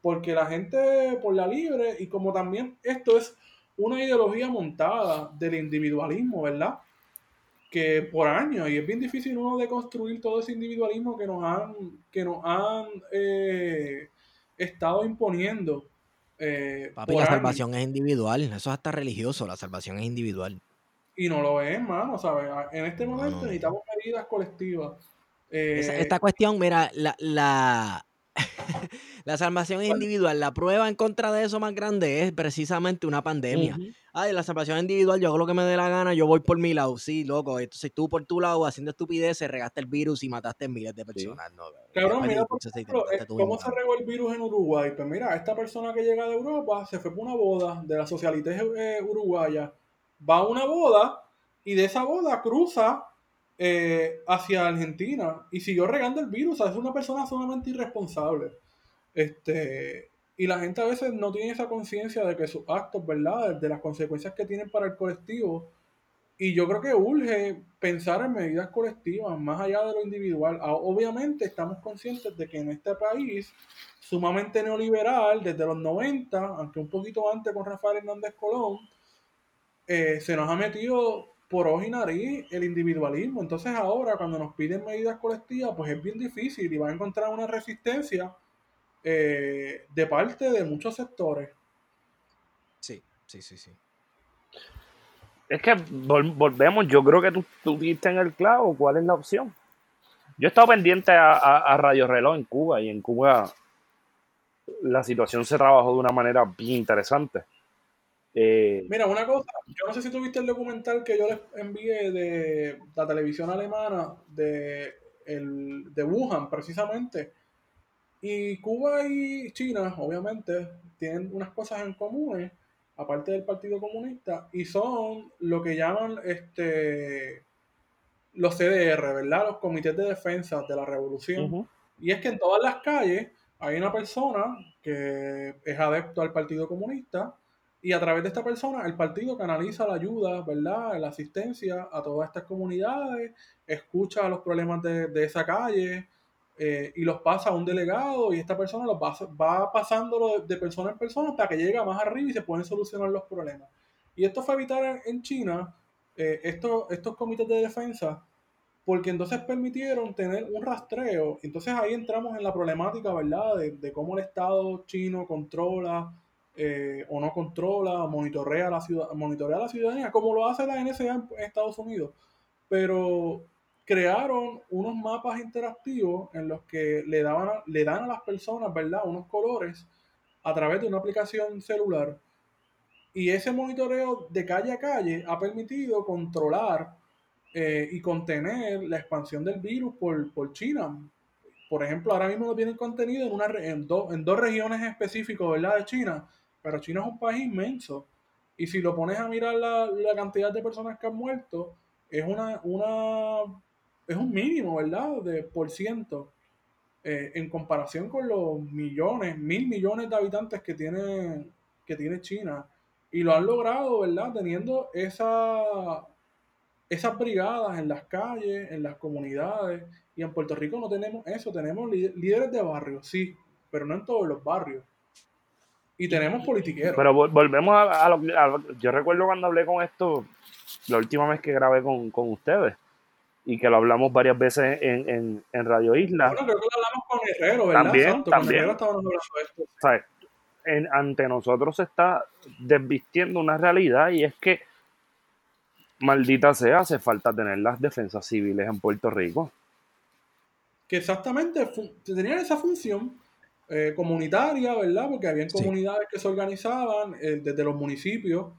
Porque la gente por la libre, y como también esto es una ideología montada del individualismo, ¿verdad? Que por años, y es bien difícil uno de construir todo ese individualismo que nos han, que nos han eh, estado imponiendo. Eh, Papi, la salvación años. es individual, eso es hasta religioso, la salvación es individual. Y no lo es, mano, ¿sabes? En este momento no, necesitamos medidas colectivas. Eh, esta, esta, cuestión, mira, la, la, [laughs] la salvación es individual. La prueba en contra de eso más grande es precisamente una pandemia. Uh -huh. Ay, la salvación es individual, yo hago lo que me dé la gana, yo voy por mi lado. Sí, loco, entonces tú por tu lado haciendo estupideces regaste el virus y mataste miles de personas. Sí. No, Cabrón, mira, por ejemplo, ¿cómo se regó el virus en Uruguay? Pues mira, esta persona que llega de Europa se fue por una boda de la socialité eh, uruguaya, va a una boda y de esa boda cruza eh, hacia Argentina y siguió regando el virus. O sea, es una persona sumamente irresponsable. Este, y la gente a veces no tiene esa conciencia de que sus actos, ¿verdad? De las consecuencias que tienen para el colectivo. Y yo creo que urge pensar en medidas colectivas más allá de lo individual. Ah, Obviamente estamos conscientes de que en este país sumamente neoliberal, desde los 90, aunque un poquito antes con Rafael Hernández Colón, eh, se nos ha metido por ojo y nariz el individualismo. Entonces ahora cuando nos piden medidas colectivas, pues es bien difícil y va a encontrar una resistencia eh, de parte de muchos sectores. Sí, sí, sí, sí. Es que vol volvemos, yo creo que tú, tú diste en el clavo cuál es la opción. Yo he estado pendiente a, a, a Radio Reloj en Cuba y en Cuba la situación se trabajó de una manera bien interesante. Eh, Mira, una cosa, yo no sé si tuviste el documental que yo les envié de la televisión alemana de, el, de Wuhan, precisamente. Y Cuba y China, obviamente, tienen unas cosas en común, aparte del Partido Comunista, y son lo que llaman este los CDR, ¿verdad? Los comités de defensa de la revolución. Uh -huh. Y es que en todas las calles hay una persona que es adepto al Partido Comunista y a través de esta persona, el partido canaliza la ayuda, ¿verdad? La asistencia a todas estas comunidades, escucha los problemas de, de esa calle eh, y los pasa a un delegado y esta persona los va, va pasándolo de, persona en persona hasta que llega más arriba y se pueden solucionar los problemas. Y esto fue evitar en, China eh, estos comités de defensa porque entonces permitieron tener un rastreo. Entonces ahí entramos en la problemática, ¿verdad? De, de cómo el Estado chino controla eh, o no controla, monitorea la, ciudad, monitorea la ciudadanía, como lo hace la NSA en, Estados Unidos. Pero crearon unos mapas interactivos en los que le, daban le dan a las personas, ¿verdad? Unos colores a través de una aplicación celular. Y ese monitoreo de calle a calle ha permitido controlar eh, y contener la expansión del virus por, por China. Por ejemplo, ahora mismo no tienen contenido en, una, en, do- en dos regiones específicas, ¿verdad? De China. Pero China es un país inmenso. Y si lo pones a mirar la, la cantidad de personas que han muerto, es una, una es un mínimo, ¿verdad? De por ciento. eh, en comparación con los millones, mil millones de habitantes que tiene, que tiene China. Y lo han logrado, ¿verdad? Teniendo esa, esas brigadas en las calles, en las comunidades. Y en Puerto Rico no tenemos eso, tenemos lí- líderes de barrio, sí, pero no en todos los barrios. Y tenemos politiqueros. Pero vol- volvemos a, a lo que- a lo- Yo recuerdo cuando hablé con esto, la última vez que grabé con, con ustedes, y que lo hablamos varias veces en, en, en Radio Isla. bueno, creo que lo hablamos con Herrero, ¿verdad? También, Exacto, también. Con Herrero hablando esto. ¿sabes? En- ante nosotros se está desvistiendo una realidad y es que, maldita sea, hace falta tener las defensas civiles en Puerto Rico. que exactamente tenían esa función eh, comunitaria, ¿verdad? Porque habían Sí. comunidades que se organizaban eh, desde los municipios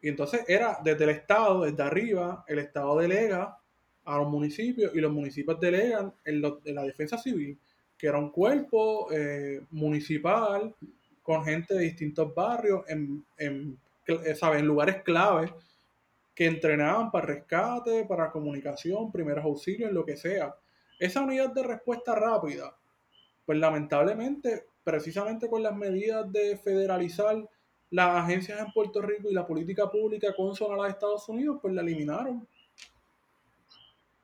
y entonces era desde el Estado, desde arriba, el Estado delega a los municipios y los municipios delegan en, lo- en la defensa civil, que era un cuerpo eh, municipal con gente de distintos barrios en lugares claves que entrenaban para rescate, para comunicación, primeros auxilios, lo que sea. Esa unidad de respuesta rápida, pues lamentablemente, precisamente con las medidas de federalizar las agencias en Puerto Rico y la política pública consona a Estados Unidos, pues la eliminaron.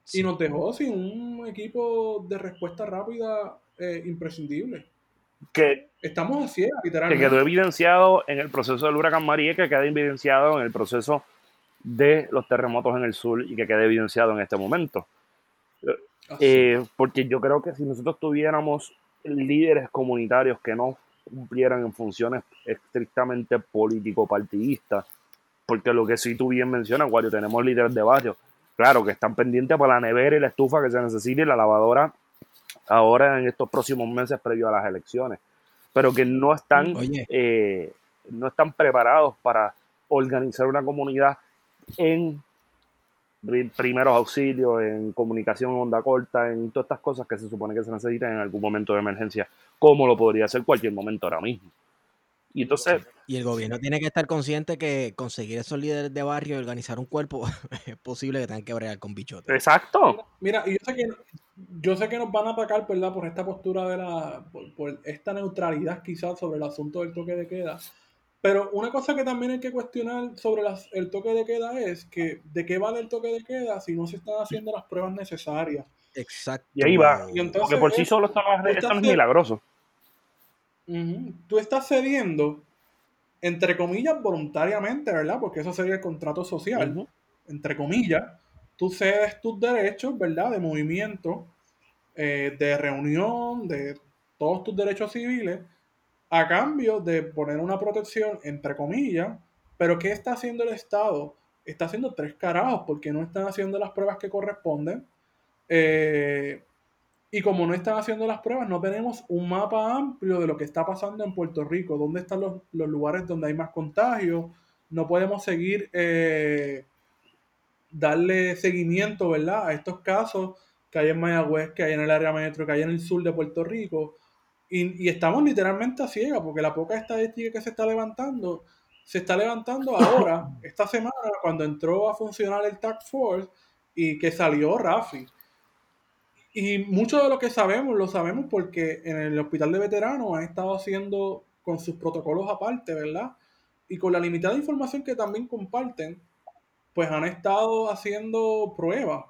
Sí. Y nos dejó sin un equipo de respuesta rápida eh, imprescindible. Que, Estamos a ciegas, que literalmente. quedó evidenciado en el proceso del huracán María, y que queda evidenciado en el proceso de los terremotos en el sur y que queda evidenciado en este momento. Así. Eh, porque yo creo que si nosotros tuviéramos líderes comunitarios que no cumplieran en funciones estrictamente político-partidistas, porque lo que sí tú bien mencionas, Wario, tenemos líderes de barrio, claro, que están pendientes para la nevera y la estufa que se necesite y la lavadora ahora en estos próximos meses previo a las elecciones, pero que no están, eh, no están preparados para organizar una comunidad en primeros auxilios, en comunicación en onda corta, en todas estas cosas que se supone que se necesitan en algún momento de emergencia, como lo podría hacer cualquier momento ahora mismo. Y entonces, Y el gobierno tiene que estar consciente que conseguir esos líderes de barrio y organizar un cuerpo [laughs] es posible que tengan que bregar con bichotes. exacto, Mira, y yo sé que yo sé que nos van a atacar, ¿verdad? Por esta postura de la, por, por esta neutralidad quizás sobre el asunto del toque de queda. Pero una cosa que también hay que cuestionar sobre las- el toque de queda es que de qué vale el toque de queda si no se están haciendo las pruebas necesarias. Exacto. Y ahí va. Y entonces porque por sí solo esto no es, usted esto no es hace- milagroso. Ujú. Tú estás cediendo, entre comillas, voluntariamente, ¿verdad? Porque eso sería el contrato social. Ujú. entre comillas, tú cedes tus derechos, ¿verdad? De movimiento, eh, de reunión, de todos tus derechos civiles, a cambio de poner una protección, entre comillas, pero ¿qué está haciendo el Estado? Está haciendo tres carajos porque no están haciendo las pruebas que corresponden. Eh, y como no están haciendo las pruebas, no tenemos un mapa amplio de lo que está pasando en Puerto Rico, dónde están los, los lugares donde hay más contagios. No podemos seguir eh, darle seguimiento, ¿verdad? A estos casos que hay en Mayagüez, que hay en el área metro, que hay en el sur de Puerto Rico. Y, y estamos literalmente a ciegas, porque la poca estadística que se está levantando, se está levantando [laughs] ahora, esta semana, cuando entró a funcionar el Task Force y que salió Rafi. Y mucho de lo que sabemos, lo sabemos porque en el hospital de veteranos han estado haciendo con sus protocolos aparte, ¿verdad? Y con la limitada información que también comparten, pues han estado haciendo pruebas.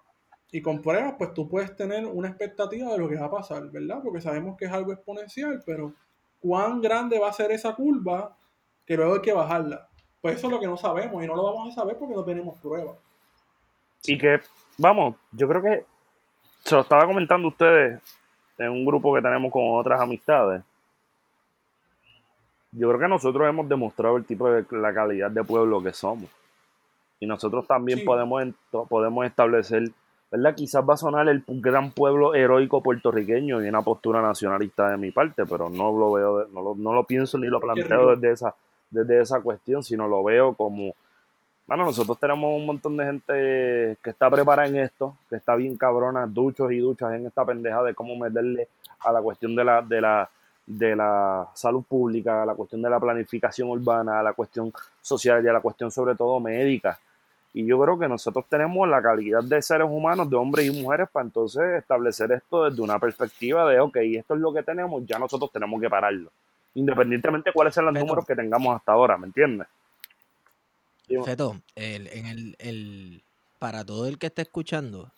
Y con pruebas, pues tú puedes tener una expectativa de lo que va a pasar, ¿verdad? Porque sabemos que es algo exponencial, pero cuán grande va a ser esa curva que luego hay que bajarla. Pues eso es lo que no sabemos y no lo vamos a saber porque no tenemos pruebas. Y que, vamos, yo creo que se lo estaba comentando ustedes en un grupo que tenemos con otras amistades. Yo creo que nosotros hemos demostrado el tipo de la calidad de pueblo que somos. Y nosotros también Sí. podemos, podemos establecer, ¿verdad? Quizás va a sonar el gran pueblo heroico puertorriqueño y una postura nacionalista de mi parte, pero no lo veo, no lo, no lo pienso ni lo planteo desde esa, desde esa cuestión, sino lo veo como, bueno, nosotros tenemos un montón de gente que está preparada en esto, que está bien cabrona, duchos y duchas en esta pendeja de cómo meterle a la cuestión de la, de la, de la salud pública, a la cuestión de la planificación urbana, a la cuestión social y a la cuestión sobre todo médica. Y yo creo que nosotros tenemos la calidad de seres humanos, de hombres y mujeres, para entonces establecer esto desde una perspectiva de, ok, esto es lo que tenemos, ya nosotros tenemos que pararlo. Independientemente de cuáles sean los números que tengamos hasta ahora, ¿me entiendes? Feto, el- en el, el- para todo el que esté escuchando,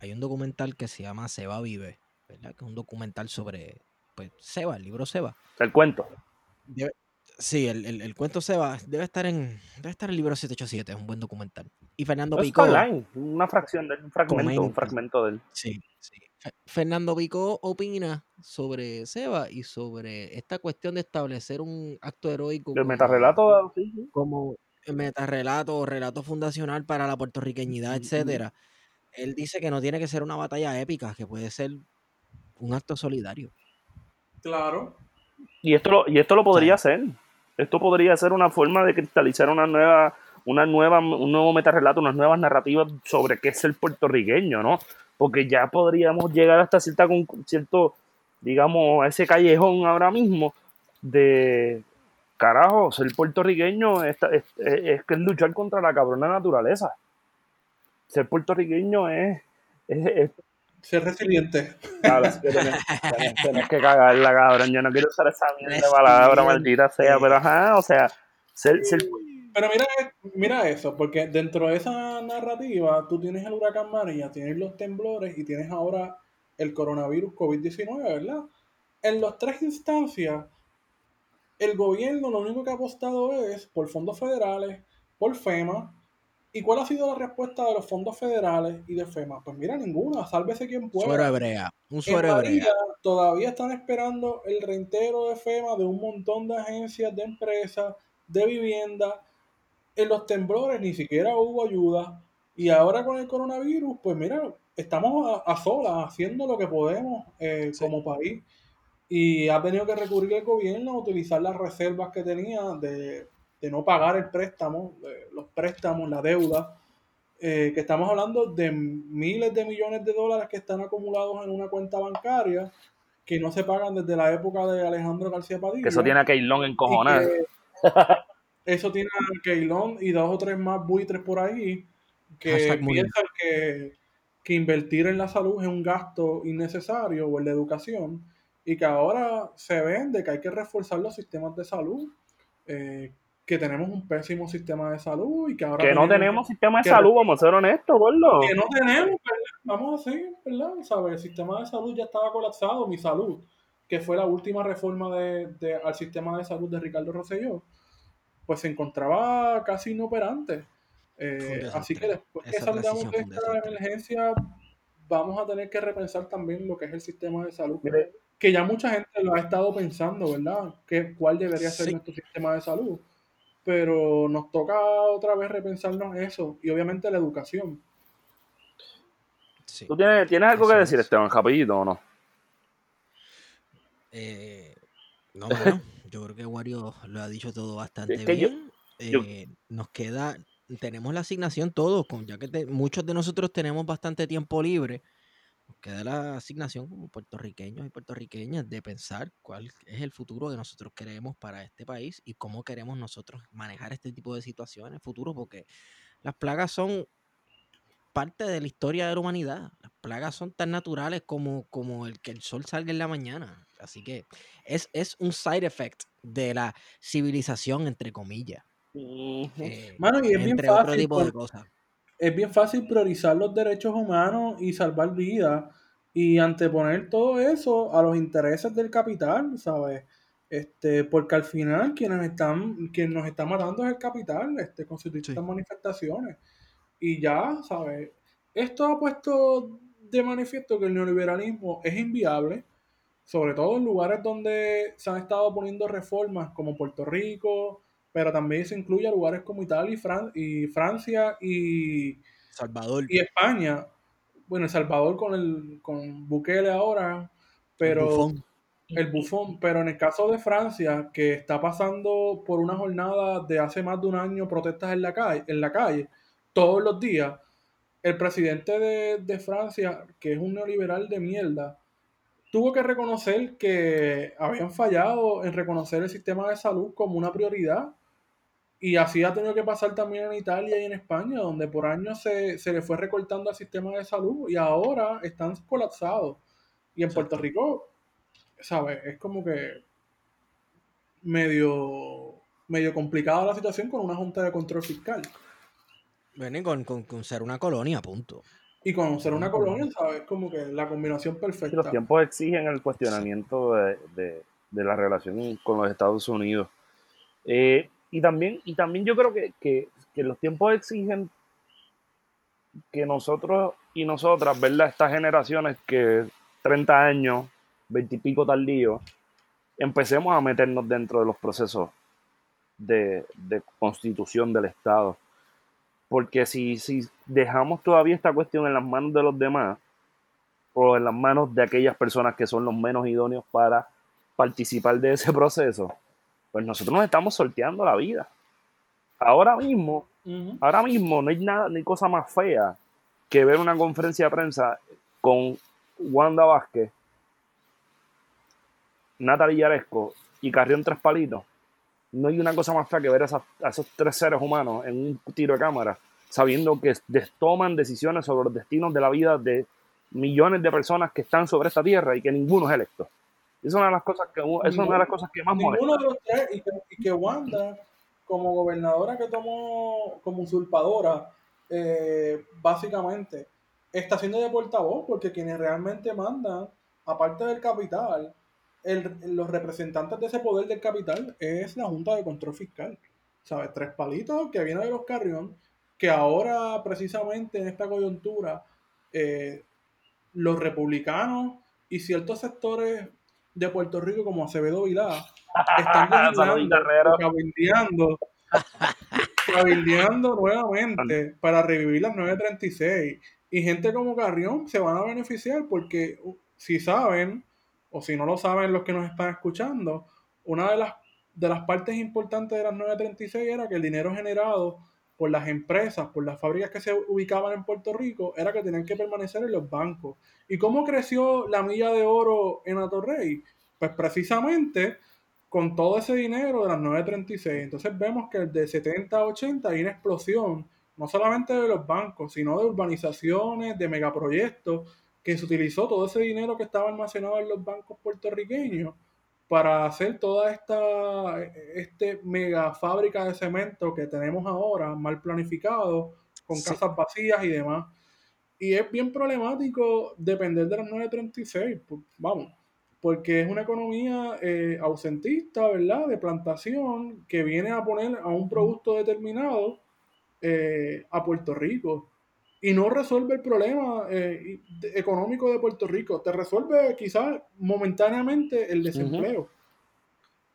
hay un documental que se llama Seba Vive, ¿verdad? Que es un documental sobre, pues, Seba, el libro Seba. El cuento. Debe- sí, el, el- el cuento Seba debe estar en debe estar en el libro 787, es un buen documental. Y Fernando No es Pico, online, una fracción de un fragmento, un fragmento del. sí, sí. Fe- Fernando Pico opina sobre Seba y sobre esta cuestión de establecer un acto heroico como- metarrelato, sí, sí. como el metarrelato o relato fundacional para la puertorriqueñidad, etcétera. Él dice que no tiene que ser una batalla épica, que puede ser un acto solidario. Claro. Y esto lo, y esto lo podría ser. Esto podría ser una forma de cristalizar una nueva, una nueva, un nuevo metarrelato, unas nuevas narrativas sobre qué es el puertorriqueño, ¿no? Porque ya podríamos llegar hasta cierta cierto, digamos, ese callejón ahora mismo de carajo, ser puertorriqueño es, es, es- es luchar contra la cabrona naturaleza. Ser puertorriqueño es, Ser resiliente. Claro, es que tenés, tenés- que cagarla, cabrón. Yo no quiero usar esa mierda de palabra, maldita sea, pero ajá, o sea, ser, ser- Pero mira, mira eso, porque dentro de esa narrativa tú tienes el huracán María, tienes los temblores y tienes ahora el coronavirus COVID-19, ¿verdad? En las tres instancias, el gobierno lo único que ha apostado es por fondos federales, por FEMA. ¿Y cuál ha sido la respuesta de los fondos federales y de FEMA? Pues mira, ninguna, sálvese quien pueda. Suero hebrea, un En suero hebrea. María todavía están esperando el reintero de FEMA de un montón de agencias, de empresas, de vivienda. En los temblores ni siquiera hubo ayuda. Y ahora con el coronavirus, pues mira, estamos a, a solas haciendo lo que podemos eh, Sí. como país. Y ha tenido que recurrir el gobierno a utilizar las reservas que tenía de, de no pagar el préstamo, de los préstamos, la deuda eh, que estamos hablando de miles de millones de dólares que están acumulados en una cuenta bancaria que no se pagan desde la época de Alejandro García Padilla. que eso tiene a Keylon y encojonado. eso tiene a Keylon y dos o tres más buitres por ahí que Hashtag piensan que, que invertir en la salud es un gasto innecesario o en la educación y que ahora se vende que hay que reforzar los sistemas de salud, eh, que tenemos un pésimo sistema de salud y que ahora Que no tenemos- sistema de salud, vamos a ser honestos, gordo. que no tenemos, ¿verdad? Vamos a seguir, ¿verdad? ¿Sabes? El sistema de salud ya estaba colapsado, mi salud, que fue la última reforma de, de- al sistema de salud de Ricardo Rosselló, pues se encontraba casi inoperante. Eh, así que después que salgamos de esta desastre. emergencia, vamos a tener que repensar también lo que es el sistema de salud. Mire, Que ya mucha gente lo ha estado pensando, ¿verdad? Que, ¿Cuál debería ser Sí. nuestro sistema de salud? Pero nos toca otra vez repensarnos eso y obviamente la educación. Sí. ¿Tú tienes, tienes algo que decir, es. Esteban, rapidito o no? Eh, no, bueno, yo creo que Wario lo ha dicho todo bastante Es que yo- bien. yo- Eh, nos queda, tenemos la asignación todos, con, ya que te- muchos de nosotros tenemos bastante tiempo libre, queda la asignación como puertorriqueños y puertorriqueñas de pensar cuál es el futuro que nosotros queremos para este país y cómo queremos nosotros manejar este tipo de situaciones futuros, porque las plagas son parte de la historia de la humanidad. Las plagas son tan naturales como, como el que el sol salga en la mañana. Así que es, es un side effect de la civilización, entre comillas. eh, Mano, y es bien entre otro fácil tipo de cosas. Es bien fácil priorizar los derechos humanos y salvar vidas y anteponer todo eso a los intereses del capital, ¿sabes? Este, porque al final quienes están, quien nos está matando es el capital, este, con sus distintas manifestaciones. Y ya, ¿sabes? Esto ha puesto de manifiesto que el neoliberalismo es inviable, sobre todo en lugares donde se han estado poniendo reformas como Puerto Rico, pero también se incluye a lugares como Italia y, Fran y Francia y, Salvador. y España. Bueno, El Salvador con el con Bukele ahora, pero bufón. el bufón, pero en el caso de Francia, que está pasando por una jornada de hace más de un año protestas en la calle, en la calle todos los días, el presidente de, de Francia, que es un neoliberal de mierda, tuvo que reconocer que habían fallado en reconocer el sistema de salud como una prioridad. Y así ha tenido que pasar también en Italia y en España, donde por años se, se le fue recortando al sistema de salud y ahora están colapsados. Y en Puerto Rico, ¿sabes? Es como que medio, medio complicada la situación con una junta de control fiscal. Bueno, y con, con, con ser una colonia, punto. Y con ser una colonia, ¿sabes? Como que la combinación Sí, los perfecta. tiempos exigen el cuestionamiento de, de- de la relación con los Estados Unidos. Eh, y, también, y también yo creo que, que- los tiempos exigen que nosotros y nosotras, ¿verdad? Estas generaciones que 30 años, 20 y pico tardíos, empecemos a meternos dentro de los procesos de, de constitución del Estado. Porque si, si dejamos todavía esta cuestión en las manos de los demás, o en las manos de aquellas personas que son los menos idóneos para participar de ese proceso, pues nosotros nos estamos sorteando la vida. Ahora mismo, ahora mismo no hay nada, ni cosa más fea que ver una conferencia de prensa con Wanda Vázquez, Natalie Yaresco y Carrión Tres Palitos. No hay una cosa más fea que ver a, esas- a esos tres seres humanos en un tiro de cámara, sabiendo que toman decisiones sobre los destinos de la vida de millones de personas que están sobre esta tierra y que ninguno es electo. Es una de las cosas que, es una de las cosas que más molesta. Ninguno de los tres, y que, y que Wanda, como gobernadora que tomó como usurpadora, eh, básicamente, está siendo de portavoz, porque quienes realmente mandan, aparte del capital, el- los representantes de ese poder del capital es la Junta de Control Fiscal. ¿Sabes? Tres palitos que viene de los Carrión, que ahora, precisamente en esta coyuntura, eh, los republicanos y ciertos sectores de Puerto Rico, como Acevedo Vilá, [laughs] están cabildeando, [laughs] cabildeando nuevamente para revivir las 936. Y gente como Carrión se van a beneficiar porque si saben, o si no lo saben los que nos están escuchando, una de las, de las partes importantes de las 936 era que el dinero generado por las empresas, por las fábricas que se ubicaban en Puerto Rico, era que tenían que permanecer en los bancos. ¿Y cómo creció la milla de oro en Atorrey? Pues precisamente con todo ese dinero de las 936. Entonces vemos que de 70 a 80 hay una explosión, no solamente de los bancos, sino de urbanizaciones, de megaproyectos, que se utilizó todo ese dinero que estaba almacenado en los bancos puertorriqueños para hacer toda esta este mega fábrica de cemento que tenemos ahora, mal planificado, con Sí. casas vacías y demás. Y es bien problemático depender de las 936, pues, vamos, porque es una economía eh, ausentista, ¿verdad? De plantación que viene a poner a un producto determinado eh, a Puerto Rico y no resuelve el problema eh, económico de Puerto Rico. Te resuelve quizás momentáneamente el desempleo,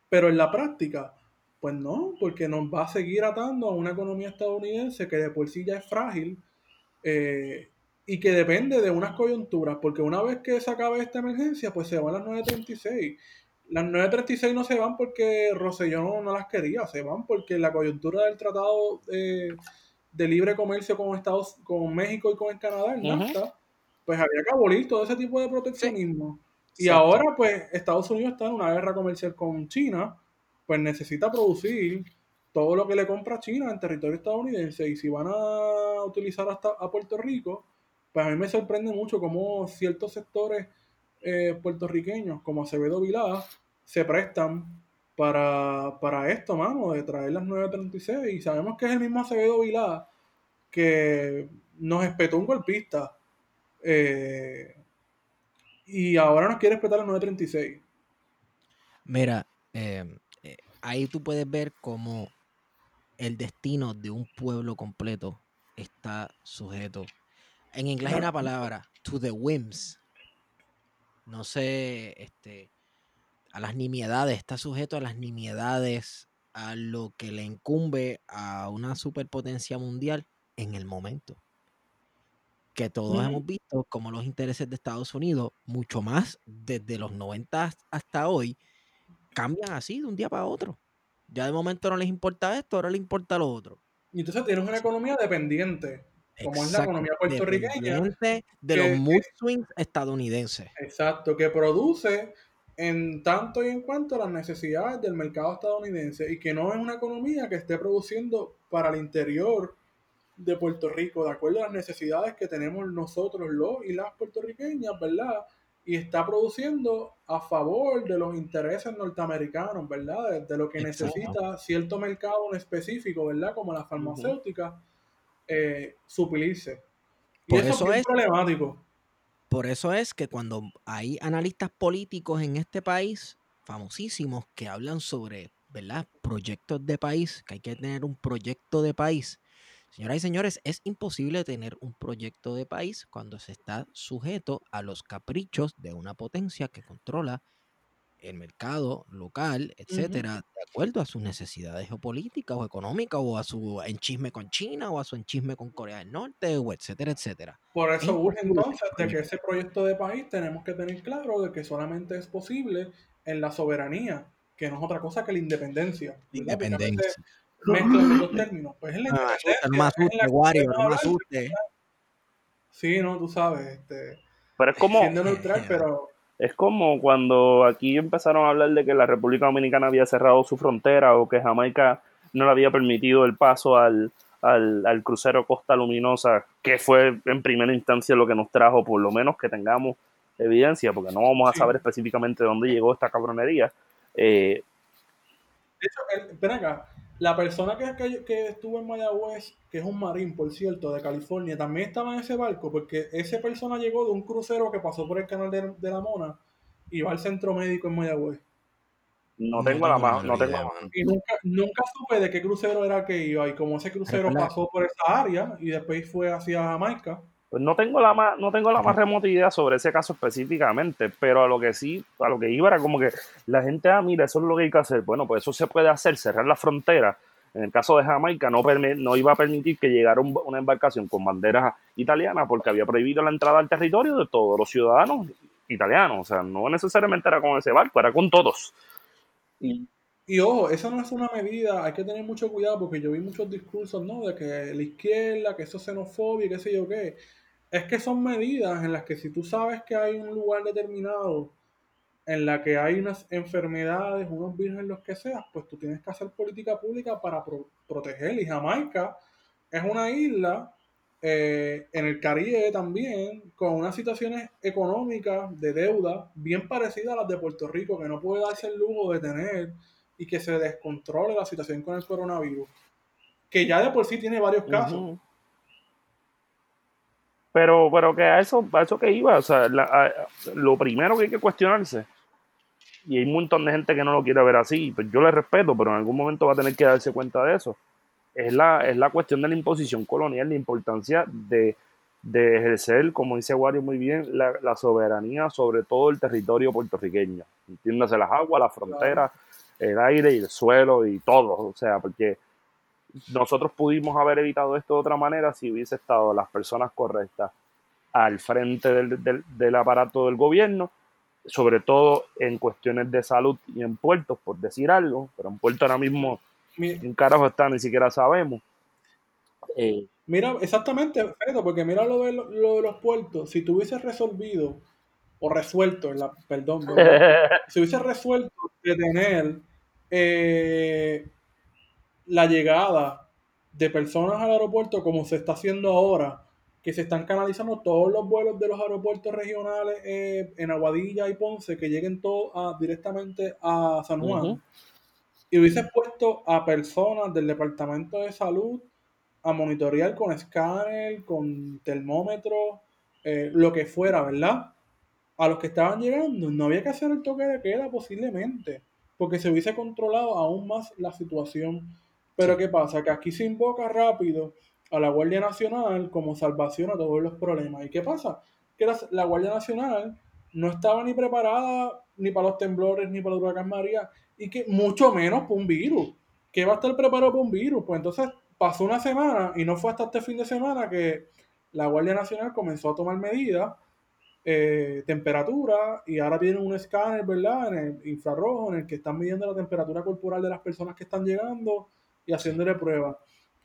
pero en la práctica, pues no, porque nos va a seguir atando a una economía estadounidense que de por sí ya es frágil eh, y que depende de unas coyunturas, porque una vez que se acabe esta emergencia, pues se van las 936. Las 936 no se van porque Rosselló no, no las quería, se van porque la coyuntura del tratado eh, de libre comercio con Estados, con México y con el Canadá, el. NAFTA, pues había que abolir todo ese tipo de proteccionismo. Y ahora, pues, Estados Unidos está en una guerra comercial con China, pues necesita producir todo lo que le compra a China en territorio estadounidense. Y si van a utilizar hasta a Puerto Rico, pues a mí me sorprende mucho cómo ciertos sectores eh, puertorriqueños, como Acevedo Vilá, se prestan para, para esto, mano, de traer las 936. Y sabemos que es el mismo Acevedo Vilá que nos espetó un golpista. eh, y ahora nos quiere respetar las 936. Mira, eh, eh, ahí tú puedes ver cómo el destino de un pueblo completo está sujeto. En inglés hay una palabra, to the whims. No sé, este, a las nimiedades, está sujeto a las nimiedades, a lo que le incumbe a una superpotencia mundial en el momento. Que todos hemos visto como los intereses de Estados Unidos, mucho más desde los 90 hasta hoy, cambian así de un día para otro. Ya de momento no les importa esto, ahora les importa lo otro. Y entonces tienes una economía dependiente, como es la economía puertorriqueña, dependiente de que- los mood swings estadounidenses. exacto, que produce en tanto y en cuanto a las necesidades del mercado estadounidense y que no es una economía que esté produciendo para el interior de Puerto Rico, de acuerdo a las necesidades que tenemos nosotros los y las puertorriqueñas, ¿verdad? Y está produciendo a favor de los intereses norteamericanos, ¿verdad? De, de lo que Exacto. necesita cierto mercado en específico, ¿verdad? Como la farmacéutica, eh, suplirse. Y Por eso, eso es- problemático. Por eso es que cuando hay analistas políticos en este país, famosísimos, que hablan sobre, ¿verdad? Proyectos de país, que hay que tener un proyecto de país. Señoras y señores, es imposible tener un proyecto de país cuando se está sujeto a los caprichos de una potencia que controla el mercado local, etcétera, de acuerdo a sus necesidades geopolíticas o económicas, o a su enchisme con China, o a su enchisme con Corea del Norte, o etcétera, etcétera. Por Es eso urge entonces de que ese proyecto de país tenemos que tener claro de que solamente es posible en la soberanía, que no es otra cosa que la independencia. Independencia. mezclan los dos [clears throat] términos. Pues es la No me independencia. no me asuste, Wario, no me asuste. Sí, no, tú sabes, este, Pero es como, siendo neutral, pero es como cuando aquí empezaron a hablar de que la República Dominicana había cerrado su frontera o que Jamaica no le había permitido el paso al, al, al crucero Costa Luminosa, que fue en primera instancia lo que nos trajo, por lo menos que tengamos evidencia, porque no vamos a Sí. saber específicamente dónde llegó esta cabronería. Eh, de hecho, el- ven acá, la persona que, que, que estuvo en Mayagüez, que es un marín, por cierto, de California, también estaba en ese barco, porque esa persona llegó de un crucero que pasó por el canal de, de la Mona y va al centro médico en Mayagüez. no tengo la más, no tengo la- mano. Y nunca, nunca supe de qué crucero era que iba y como ese crucero pasó por esa área y después fue hacia Jamaica. Pues no tengo la más, no tengo la más remota idea sobre ese caso específicamente, pero a lo que sí, a lo que iba era como que la gente, ah, mira, eso es lo que hay que hacer. Bueno, pues eso se puede hacer, cerrar la frontera. En el caso de Jamaica no, permi- no iba a permitir que llegara un- una embarcación con banderas italianas porque había prohibido la entrada al territorio de todos los ciudadanos italianos. O sea, no necesariamente era con ese barco, era con todos. Y Y ojo, esa no es una medida, hay que tener mucho cuidado porque yo vi muchos discursos, ¿no? De que la izquierda, que eso es xenofobia, y qué sé yo qué. Es que son medidas en las que si tú sabes que hay un lugar determinado en la que hay unas enfermedades, unos virus, los que seas, pues tú tienes que hacer política pública para pro- proteger. Y Jamaica es una isla eh, en el Caribe también, con unas situaciones económicas de deuda bien parecidas a las de Puerto Rico, que no puede darse el lujo de tener y que se descontrole la situación con el coronavirus, que ya de por sí tiene varios casos. Pero, pero que a eso, a eso que iba, o sea, la- a- lo primero que hay que cuestionarse, y hay un montón de gente que no lo quiere ver así, pues yo le respeto, pero en algún momento va a tener que darse cuenta de eso, es la, es la cuestión de la imposición colonial, la importancia de, de ejercer, como dice Wario muy bien, la, la soberanía sobre todo el territorio puertorriqueño, entiéndase las aguas, las fronteras, el aire y el suelo y todo, o sea, porque nosotros pudimos haber evitado esto de otra manera si hubiese estado las personas correctas al frente del, del- del aparato del gobierno, sobre todo en cuestiones de salud y en puertos, por decir algo, pero en puerto ahora mismo Mi- en carajo está, ni siquiera sabemos. Eh, Mira, exactamente, Feto, porque mira lo de, lo, lo de los puertos. Si tú hubieses resolvido, o resuelto, en la, perdón, ¿verdad? [laughs] si hubiese resuelto de tener eh, la llegada de personas al aeropuerto como se está haciendo ahora, que se están canalizando todos los vuelos de los aeropuertos regionales eh, en Aguadilla y Ponce, que lleguen todos directamente a San Juan, y hubieses puesto a personas del Departamento de Salud a monitorear con escáner, con termómetro, eh, lo que fuera, ¿verdad? A los que estaban llegando, no había que hacer el toque de queda posiblemente. porque se hubiese controlado aún más la situación. Pero ¿qué pasa? Que aquí se invoca rápido a la Guardia Nacional como salvación a todos los problemas. ¿Y qué pasa? Que la, la Guardia Nacional no estaba ni preparada ni para los temblores ni para el huracán María y que mucho menos para un virus. ¿Qué va a estar preparado para un virus? Pues entonces pasó una semana y no fue hasta este fin de semana que la Guardia Nacional comenzó a tomar medidas, eh, temperatura, y ahora tienen un escáner, ¿verdad? En el infrarrojo, en el que están midiendo la temperatura corporal de las personas que están llegando y haciéndole pruebas.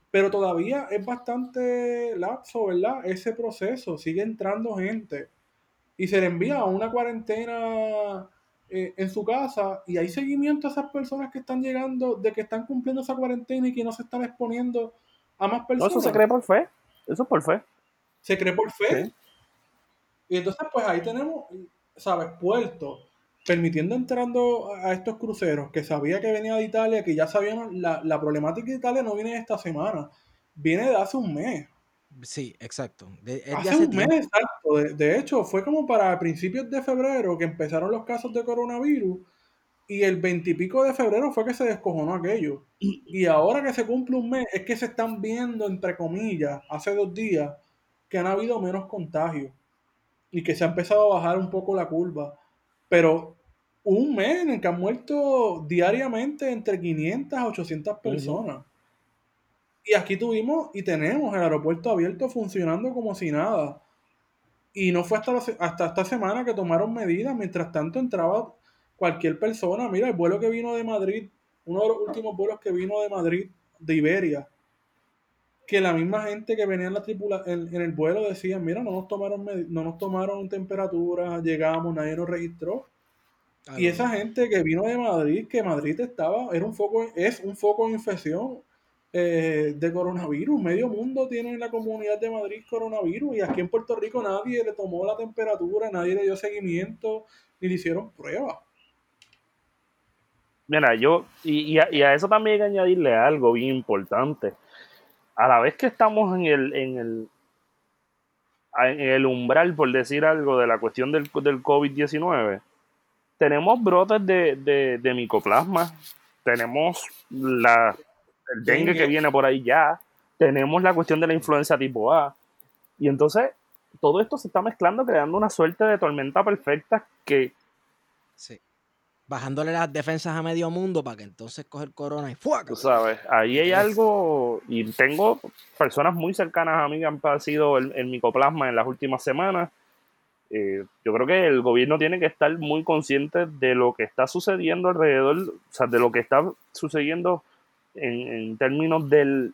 Pero todavía es bastante lapso, ¿verdad? Ese proceso, sigue entrando gente y se le envía a una cuarentena eh, en su casa y hay seguimiento a esas personas que están llegando, de que están cumpliendo esa cuarentena y que no se están exponiendo a más personas. No, eso se cree por fe. Eso es por fe. Se cree por fe. Y entonces, pues ahí tenemos, ¿sabes? Puerto, permitiendo entrando a estos cruceros que sabía que venía de Italia, que ya sabían, la, la problemática de Italia no viene de esta semana, viene de hace un mes. Sí, exacto. De, hace, un mes, exacto. De, hecho, fue como para principios de febrero que empezaron los casos de coronavirus y el veintipico de febrero fue que se descojonó aquello. Y ahora que se cumple un mes, es que se están viendo, entre comillas, hace dos días, que han habido menos contagios y que se ha empezado a bajar un poco la curva. Pero un mes en el que han muerto diariamente entre 500 a 800 personas. Y aquí tuvimos y tenemos el aeropuerto abierto funcionando como si nada. Y no fue hasta, hasta esta semana que tomaron medidas. Mientras tanto entraba cualquier persona. Mira, el vuelo que vino de Madrid, uno de los últimos vuelos que vino de Madrid, de Iberia, que la misma gente que venía en, la tripula, en, el vuelo decía, mira, no nos tomaron, no nos tomaron temperatura, llegamos, nadie nos registró. y esa gente que vino de Madrid, que Madrid estaba, era un foco, es un foco de infección eh, de coronavirus. Medio mundo tiene en la comunidad de Madrid coronavirus y aquí en Puerto Rico nadie le tomó la temperatura, nadie le dio seguimiento ni le hicieron pruebas. Mira, yo, y, a, eso también hay que añadirle algo bien importante. A la vez que estamos en el, en el, en el umbral, por decir algo, de la cuestión del, del COVID-19, tenemos brotes de, de, de micoplasma, tenemos la el dengue que viene por ahí ya, tenemos la cuestión de la influenza tipo A. Y entonces todo esto se está mezclando, creando una suerte de tormenta perfecta que... Sí. Bajándole las defensas a medio mundo para que entonces coger corona y ¡fuaca! Tú sabes, ahí hay algo, y tengo personas muy cercanas a mí que han padecido el, micoplasma en las últimas semanas. Eh, yo creo que el gobierno tiene que estar muy consciente de lo que está sucediendo alrededor, o sea, de lo que está sucediendo en, términos del,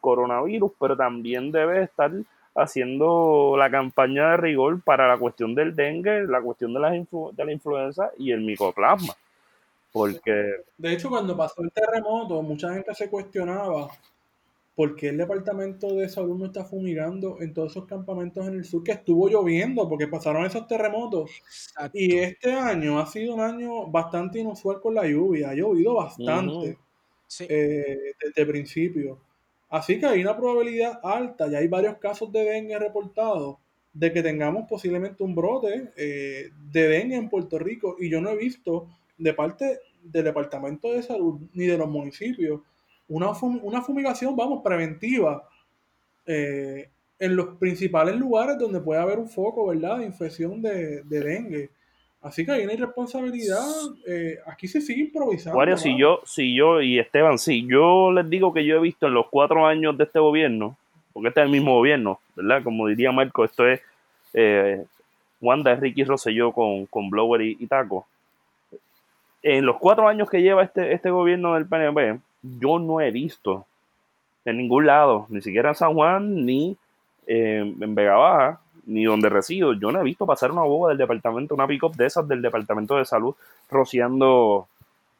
coronavirus, pero también debe estar haciendo la campaña de rigor para la cuestión del dengue, la cuestión de la, de la influenza y el micoplasma. Porque... De hecho, cuando pasó el terremoto, mucha gente se cuestionaba por qué el Departamento de Salud no está fumigando en todos esos campamentos en el sur que estuvo lloviendo, porque pasaron esos terremotos. Y este año ha sido un año bastante inusual con la lluvia, ha llovido bastante eh, desde el principio. Así que hay una probabilidad alta, y hay varios casos de dengue reportados, de que tengamos posiblemente un brote eh, de dengue en Puerto Rico. Y yo no he visto de parte del Departamento de Salud ni de los municipios una, una fumigación, vamos, preventiva eh, en los principales lugares donde puede haber un foco, ¿verdad?, de infección de dengue. Así que hay una irresponsabilidad. Eh, aquí se sigue improvisando. Wario, si yo, si yo y Esteban, si yo les digo que yo he visto en los cuatro años de este gobierno, porque este es el mismo gobierno, ¿verdad? Como diría Marco, esto es eh, Wanda, Ricky Rosselló con, con Blower y, Taco. En los cuatro años que lleva este, este gobierno del PNP, yo no he visto en ningún lado, ni siquiera en San Juan, ni eh, en Vega Baja, ni donde resido, yo no he visto pasar una boba del departamento, una pick-up de esas del departamento de salud, rociando,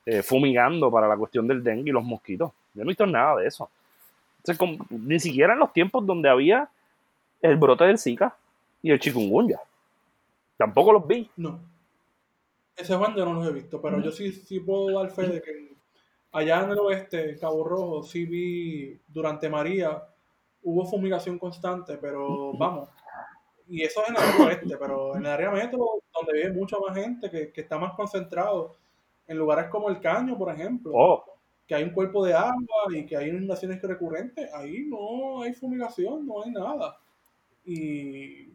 eh, fumigando para la cuestión del dengue y los mosquitos. Yo no he visto nada de eso. ni siquiera en los tiempos donde había el brote del Zika y el chikungunya. Tampoco los vi. No. Ese Juan no los he visto, pero yo sí, sí puedo dar fe de que allá en el oeste, Cabo Rojo, sí vi durante María, hubo fumigación constante, pero vamos, y eso es en el área oeste, pero en el área metro, donde vive mucha más gente, que, está más concentrado, En lugares como el Caño, por ejemplo, Oh, que hay un cuerpo de agua y que hay inundaciones recurrentes, ahí no hay fumigación, no hay nada. Y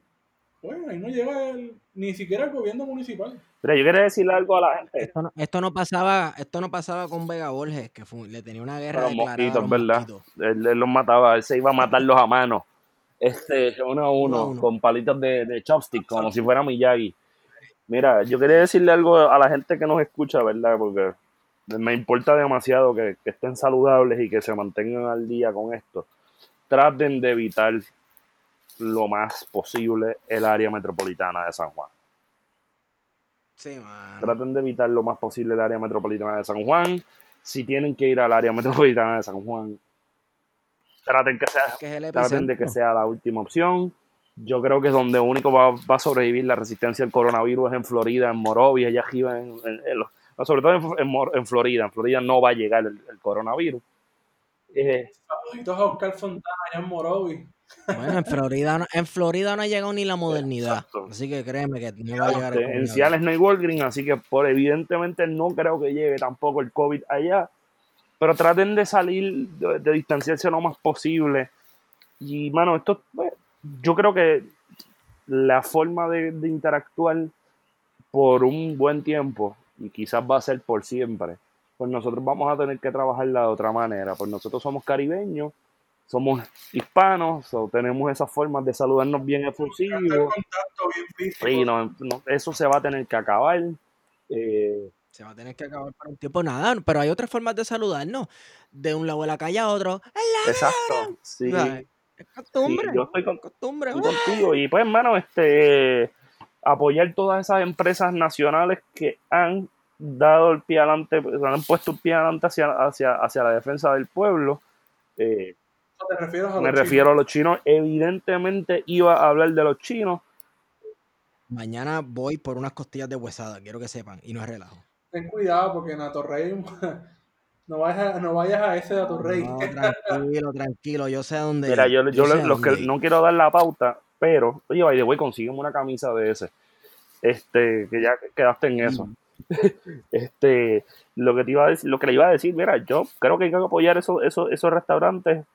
bueno, ahí no llega el- ni siquiera el gobierno municipal. mira, yo quería decirle algo a la gente. Esto no, esto no pasaba, esto no pasaba con Vega Borges, que fue- le tenía una guerra Los declarada a mosquitos, los ¿verdad? mosquitos. Él, él los mataba, él se iba a matarlos a mano. Este, uno a Uno a uno, uno. con palitos de, de chopstick, como si fuera Miyagi. Mira, yo quería decirle algo a la gente que nos escucha, ¿verdad? Porque me importa demasiado que, que estén saludables y que se mantengan al día con esto. Traten de evitar lo más posible el área metropolitana de San Juan. Sí, mano. Traten de evitar lo más posible el área metropolitana de San Juan. Si tienen que ir al área metropolitana de San Juan, traten que sea, Que es el traten de que sea la última opción. Yo creo que es donde único va, va a sobrevivir la resistencia al coronavirus es en Florida, en Morovia, allá arriba, en, en- en los- no, sobre todo en, en Mor- en Florida. En Florida no va a llegar el, el coronavirus. Eh, Saluditos a Oscar Fontana allá en Morovi. Bueno, en Florida, no, en Florida no ha llegado ni la modernidad. Exacto. Así que créeme que no va a llegar el este, en no hay Walgreens, así que por evidentemente no creo que llegue tampoco el COVID allá. Pero traten de salir, de, de distanciarse lo más posible. Y, mano, esto, pues, yo creo que la forma de, de interactuar por un buen tiempo, y quizás va a ser por siempre, pues nosotros vamos a tener que trabajarla de otra manera. Pues nosotros somos caribeños, somos hispanos, o tenemos esas formas de saludarnos bien efusivos. Sí, no, no, eso se va a tener que acabar. Eh, Se va a tener que acabar para un tiempo nada, pero hay otras formas de saludarnos. De un lado de la calle a otro. ¡Es exacto. Sí, Es sí, costumbre. yo estoy, con- Costumbre. estoy contigo. Y pues, hermano, este, apoyar todas esas empresas nacionales que han dado el pie adelante, pues, han puesto el pie adelante hacia, hacia, hacia la defensa del pueblo. Eh, ¿O ¿Te refieres a me los refiero a los chinos. Evidentemente iba a hablar de los chinos. Mañana voy por unas costillas de huesada, quiero que sepan, y no es relajo. Ten cuidado porque en Atorrey [laughs] no vayas, a- no vayas a ese de Atorrey. No, tranquilo, tranquilo, yo sé a dónde Mira, ir, yo, yo los que no quiero dar la pauta, pero, oye, by the way, consígueme una camisa de ese. Este, que ya quedaste en eso. [laughs] Este, lo que te iba a decir, lo que le iba a decir, mira, yo creo que hay que apoyar esos, esos, esos restaurantes.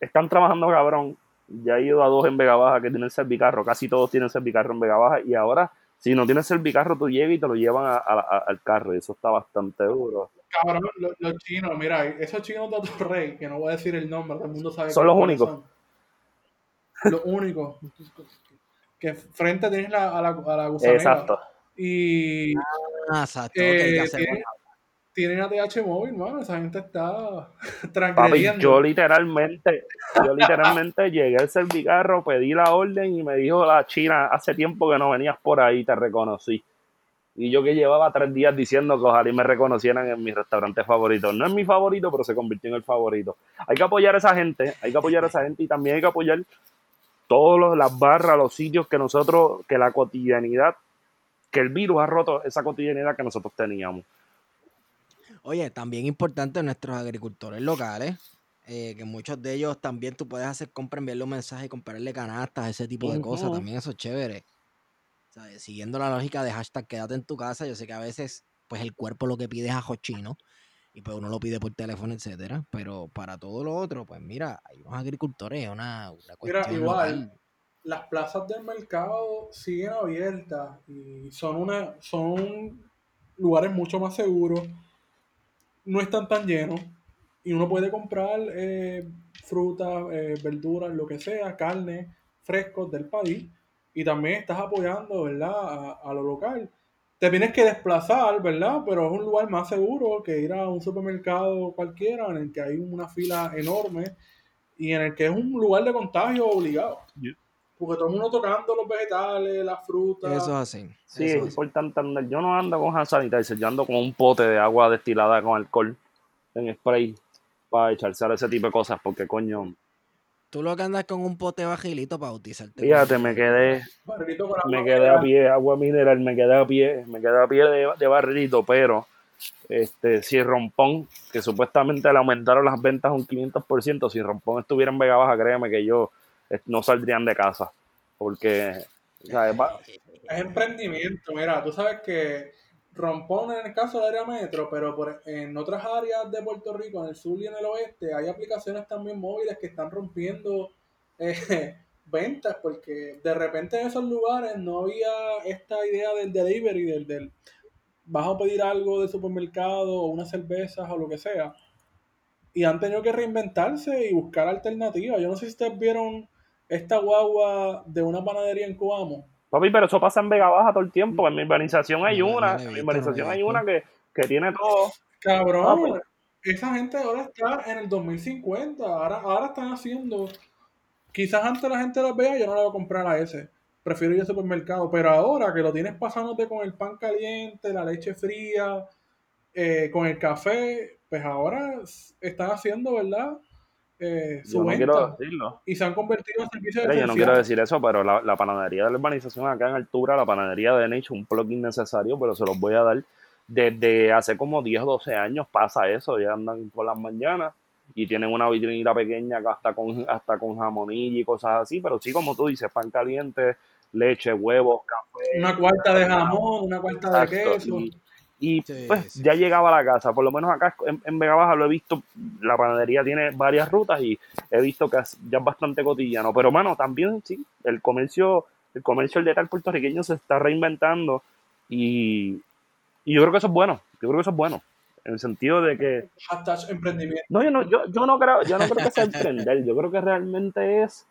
Están trabajando cabrón. Ya he ido a dos en Vega Baja que tienen servicarro, casi todos tienen servicarro en Vega Baja, y ahora, si no tienes servicarro, tú llegas y te lo llevan a- a- a- al carro, y eso está bastante duro. Cabrón, los, los chinos, mira, esos chinos de Atorrey, que no voy a decir el nombre, todo el mundo sabe Son los únicos. son. Los únicos. Que frente tienes la, a la, a la gusanera. Exacto. Y Ah, exacto, ok, eh, ya sé. Tienen ATH móvil, mano. Esa gente está [laughs] Papi, yo literalmente, yo literalmente [laughs] llegué al servicarro, pedí la orden y me dijo la china, hace tiempo que no venías por ahí, te reconocí. Y yo que llevaba tres días diciendo que ojalá y me reconocieran en mi restaurante favorito. No es mi favorito, pero se convirtió en el favorito. Hay que apoyar a esa gente, hay que apoyar a esa gente y también hay que apoyar todas las barras, los sitios que nosotros, que la cotidianidad, que el virus ha roto esa cotidianidad que nosotros teníamos. Oye, también importante nuestros agricultores locales, eh, que muchos de ellos también tú puedes hacer compra, enviarle un mensaje y comprarle canastas, ese tipo de cosas, Ujú. también eso es chévere. ¿Sabes? Siguiendo la lógica de hashtag quédate en tu casa, yo sé que a veces pues el cuerpo lo que pide es ajo chino y pues uno lo pide por teléfono, etcétera, pero para todo lo otro, pues mira, hay unos agricultores, una, una Mira, cuestión igual, local. las plazas del mercado siguen abiertas y son una son lugares mucho más seguros no están tan llenos y uno puede comprar eh, frutas eh, verduras lo que sea carne frescos del país y también estás apoyando verdad a, lo local. Te tienes que desplazar verdad pero es un lugar más seguro que ir a un supermercado cualquiera en el que hay una fila enorme y en el que es un lugar de contagio obligado porque todo el mundo tocando los vegetales, las frutas. Eso es así. Sí, eso es importante andar. Yo no ando con hand sanitizer, yo ando con un pote de agua destilada con alcohol en spray para echarse a ese tipo de cosas, porque coño, Tú lo que andas con un pote bajilito para bautizarte. fíjate, me quedé, Barrilito con agua me quedé a pie, agua mineral, me quedé a pie, me quedé a pie de, de barrilito, pero este, si Rompón, que supuestamente le aumentaron las ventas un 500%, si Rompón estuviera en Vega Baja, créeme que yo no saldrían de casa, porque, Es emprendimiento, mira, tú sabes que rompones en el caso del área metro, pero en otras áreas de Puerto Rico, en el sur y en el oeste, hay aplicaciones también móviles que están rompiendo [laughs] eh, ventas, porque de repente en esos lugares no había esta idea del delivery, del, del vas a pedir algo de supermercado o unas cervezas o lo que sea. Y han tenido que reinventarse y buscar alternativas. Yo no sé si ustedes vieron esta guagua de una panadería en Coamo. Papi, pero eso pasa en Vega Baja todo el tiempo. En mi urbanización hay una, la en mi urbanización la hay una que, que tiene todo. Cabrón, Ah, pues. esa gente ahora está en el 2050. Ahora, ahora están haciendo. Quizás antes la gente los vea, yo no le voy a comprar a ese. Prefiero ir al supermercado. Pero ahora que lo tienes pasándote con el pan caliente, la leche fría, eh, con el café, pues ahora están haciendo, ¿verdad? Eh, su Yo no quiero decirlo. Y se han convertido en servicios Mira, yo no quiero decir eso, pero la, la panadería de la urbanización acá en altura, la panadería de Nech, un plugin necesario, pero se los voy a dar. Desde hace como 10 o 12 años pasa eso, ya andan por las mañanas y tienen una vitrinita pequeña que hasta con, hasta con jamonilla y cosas así, pero sí, como tú dices, pan caliente, leche, huevos, café. Una cuarta de jamón, una cuarta de queso. Y, y, Sí, pues sí. ya llegaba a la casa, por lo menos acá en, en Vega Baja lo he visto, la panadería tiene varias rutas y he visto que ya es bastante cotidiano, pero mano, también sí, el comercio, el comercio al detalle puertorriqueño se está reinventando y, y yo creo que eso es bueno, yo creo que eso es bueno, en el sentido de que Hashtag emprendimiento. no, yo no, yo, yo no creo, yo no creo que sea emprender, yo creo que realmente es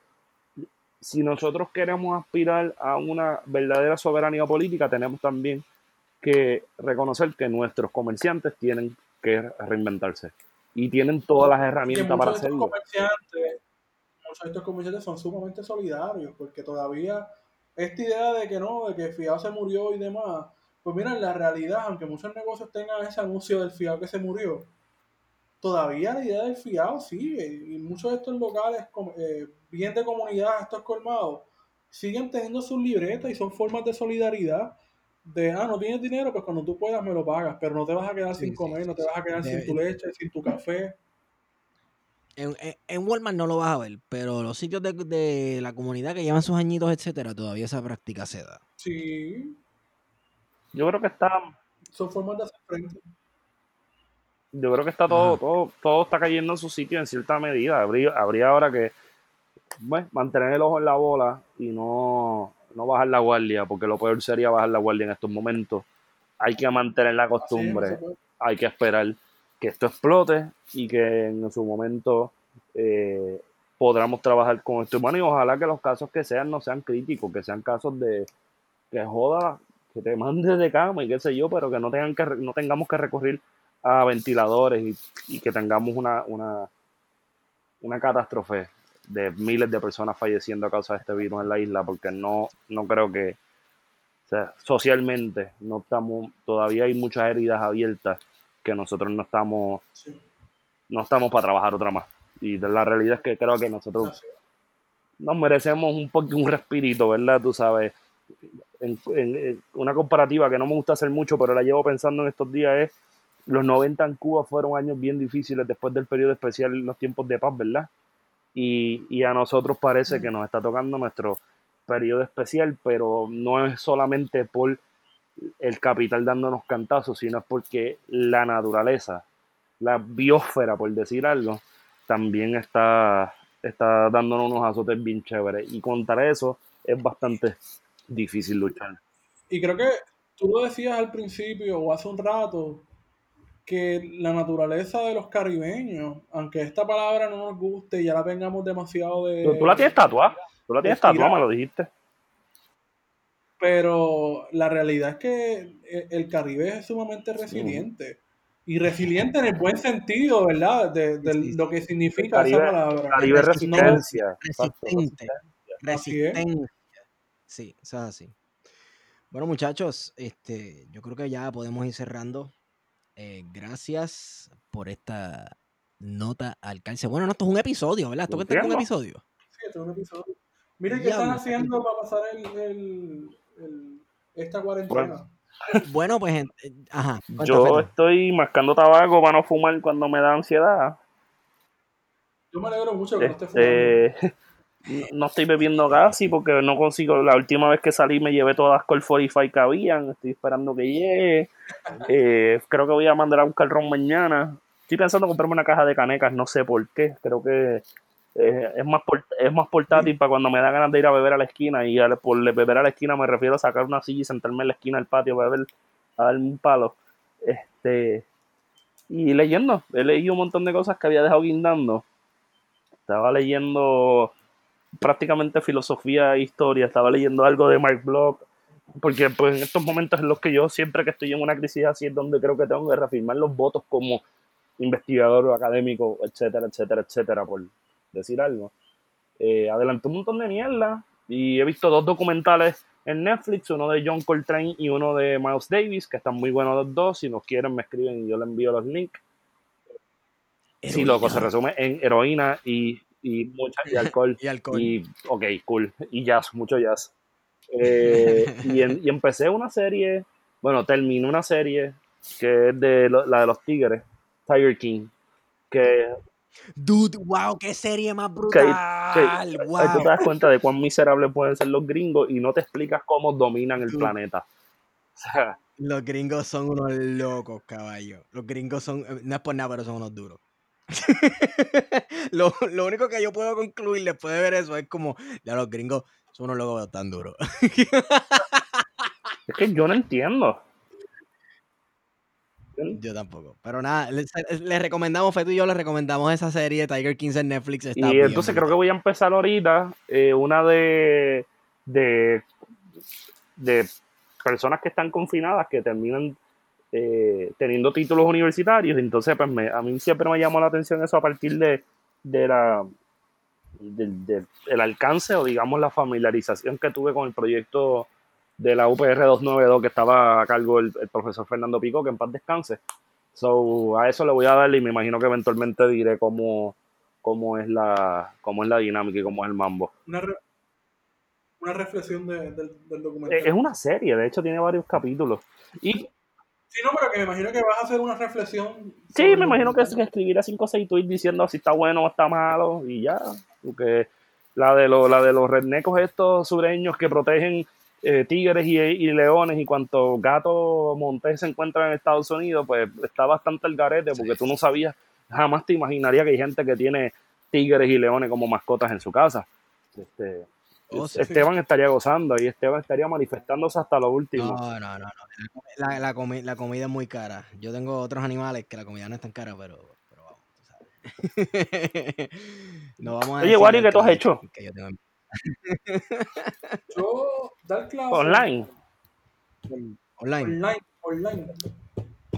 si nosotros queremos aspirar a una verdadera soberanía política, tenemos también que reconocer que nuestros comerciantes tienen que reinventarse y tienen todas las herramientas para hacerlo. comerciantes, muchos de estos comerciantes son sumamente solidarios, porque todavía esta idea de que no, de que Fiado se murió y demás, pues mira, en la realidad, aunque muchos negocios tengan ese anuncio del Fiado que se murió, todavía la idea del Fiado sigue, y muchos de estos locales, eh, bien de comunidad, estos colmados, siguen teniendo sus libretas y son formas de solidaridad. De, ah, no tienes dinero, pues cuando tú puedas me lo pagas, pero no te vas a quedar Sí, sin sí, comer, no te vas a quedar De- sin tu leche, sin tu café. En, en- Walmart no lo vas a ver, pero los sitios de, de la comunidad que llevan sus añitos, etcétera, todavía esa práctica se da. Sí, Yo creo que está, son formas de hacer frente. yo creo que está todo, Ajá. todo, todo está cayendo en su sitio en cierta medida. Habría, habría ahora que bueno, mantener el ojo en la bola y no, no bajar la guardia, porque lo peor sería bajar la guardia en estos momentos. Hay que mantener la es, costumbre. hay que esperar que esto explote y que en su momento eh, podamos trabajar con esto. Bueno, y ojalá que los casos que sean no sean críticos, que sean casos de que joda, que te mandes de cama y qué sé yo, pero que no tengan que no tengamos que recurrir a ventiladores y, y que tengamos una, una, una catástrofe de miles de personas falleciendo a causa de este virus en la isla, porque no, no creo que, o sea, socialmente no estamos, todavía hay muchas heridas abiertas que nosotros no estamos, Sí, no estamos para trabajar otra más. Y la realidad es que creo que nosotros es. nos merecemos un poco un respirito, ¿verdad? Tú sabes, en, en- en una comparativa que no me gusta hacer mucho, pero la llevo pensando en estos días es, los 90 en Cuba fueron años bien difíciles después del periodo especial los tiempos de paz, ¿verdad? Y, y a nosotros parece que nos está tocando nuestro periodo especial, pero no es solamente por el capital dándonos cantazos, sino es porque la naturaleza, la biosfera, por decir algo, también está, está dándonos unos azotes bien chéveres. Y contra eso es bastante difícil luchar. Y creo que tú lo decías al principio o hace un rato, que la naturaleza de los caribeños, aunque esta palabra no nos guste y ya la tengamos demasiado de... ¿Tú, tú la tienes tatuada? ¿Tú la tienes tatuada? Me lo dijiste. Pero la realidad es que e- el Caribe es sumamente resiliente. Y resiliente en el buen sentido, ¿verdad? De, lo que significa Caribe- esa palabra. Caribe Resist- resistencia. Resistente. Resistencia. Sí, eso es así. Bueno, muchachos, este, yo creo que ya podemos ir cerrando. Eh, gracias por esta nota al calce. Bueno, no, esto es un episodio, ¿verdad? Esto que está en un episodio. Sí, este es un episodio. Miren qué están haciendo para pasar el, el- el- esta cuarentena. Bueno, pues, eh, ajá. cuenta, Yo estoy mascando tabaco para no fumar cuando me da ansiedad. Yo me alegro mucho que no esté fumando. [laughs] No estoy bebiendo casi porque no consigo. La última vez que salí me llevé todas las Col 45 que habían. Estoy esperando que llegue. Eh, creo que voy a mandar a buscar ron mañana. Estoy pensando en comprarme una caja de canecas, no sé por qué. Creo que eh, es, más es más portátil para cuando me da ganas de ir a beber a la esquina. Y por beber a la esquina me refiero a sacar una silla y sentarme en la esquina del patio para beber, a darme un palo. Este, y leyendo, he leído un montón de cosas que había dejado guindando. Estaba leyendo prácticamente filosofía e historia, estaba leyendo algo de Mark Block, porque pues en estos momentos en los que yo siempre que estoy en una crisis así es donde creo que tengo que reafirmar los votos como investigador o académico, etcétera, etcétera, etcétera, por decir algo. Eh, adelanté un montón de mierda y he visto dos documentales en Netflix, uno de John Coltrane y uno de Miles Davis, que están muy buenos los dos. Si nos quieren, me escriben y yo les envío los links. Sí, loco, se resume en heroína y y, mucha, y [laughs] alcohol. y alcohol. Y, ok, cool. Y jazz, mucho jazz. Eh, [laughs] y, y, empecé una serie, bueno, terminé una serie que es de la de los tigres, Tiger King. Que, Dude, wow, qué serie más brutal. wow. tú te das cuenta de cuán miserables pueden ser los gringos y no te explicas cómo dominan el planeta. los gringos son unos locos, caballo. Los gringos son, eh, no es por nada, pero son unos duros. [laughs] lo, lo, único que yo puedo concluir después de ver eso es como, ya los gringos son unos locos tan duros. es que yo no entiendo. Yo tampoco. Pero nada, les, recomendamos, Feto y yo les recomendamos esa serie Tiger 15 en Netflix. Está y entonces creo que voy a empezar ahorita eh, una de, de, de personas que están confinadas que terminan eh, teniendo títulos universitarios. Entonces, pues a mí siempre me llamó la atención eso a partir de, de la del el alcance o digamos la familiarización que tuve con el proyecto de la UPR 292 que estaba a cargo el, profesor Fernando Pico, que en paz descanse. So, a eso le voy a dar y me imagino que eventualmente diré cómo, cómo, es, la, cómo es la dinámica y cómo es el mambo. Una, una reflexión del, del documental. Es una serie, de hecho tiene varios capítulos. Y Sí, no, pero que me imagino que vas a hacer una reflexión. Sí, me imagino que, es que escribirá 5 o 6 tweets diciendo si está bueno o está malo y ya. Porque la de, lo, la de los rednecos estos sureños que protegen eh, tigres y, leones y cuantos gatos montés se encuentran en Estados Unidos, pues está bastante el garete porque tú no sabías, jamás te imaginaría que hay gente que tiene tigres y leones como mascotas en su casa. Este, [laughs] Oh, Esteban estaría gozando y Esteban estaría manifestándose hasta lo último. No, no, no. La, la, comida es muy cara. Yo tengo otros animales que la comida no es tan cara, pero, pero vamos, tú sabes. [laughs] no vamos a Oye, Wario, ¿qué tú has hecho? yo, [laughs] yo, dar clases. Online. Online. Online. Online.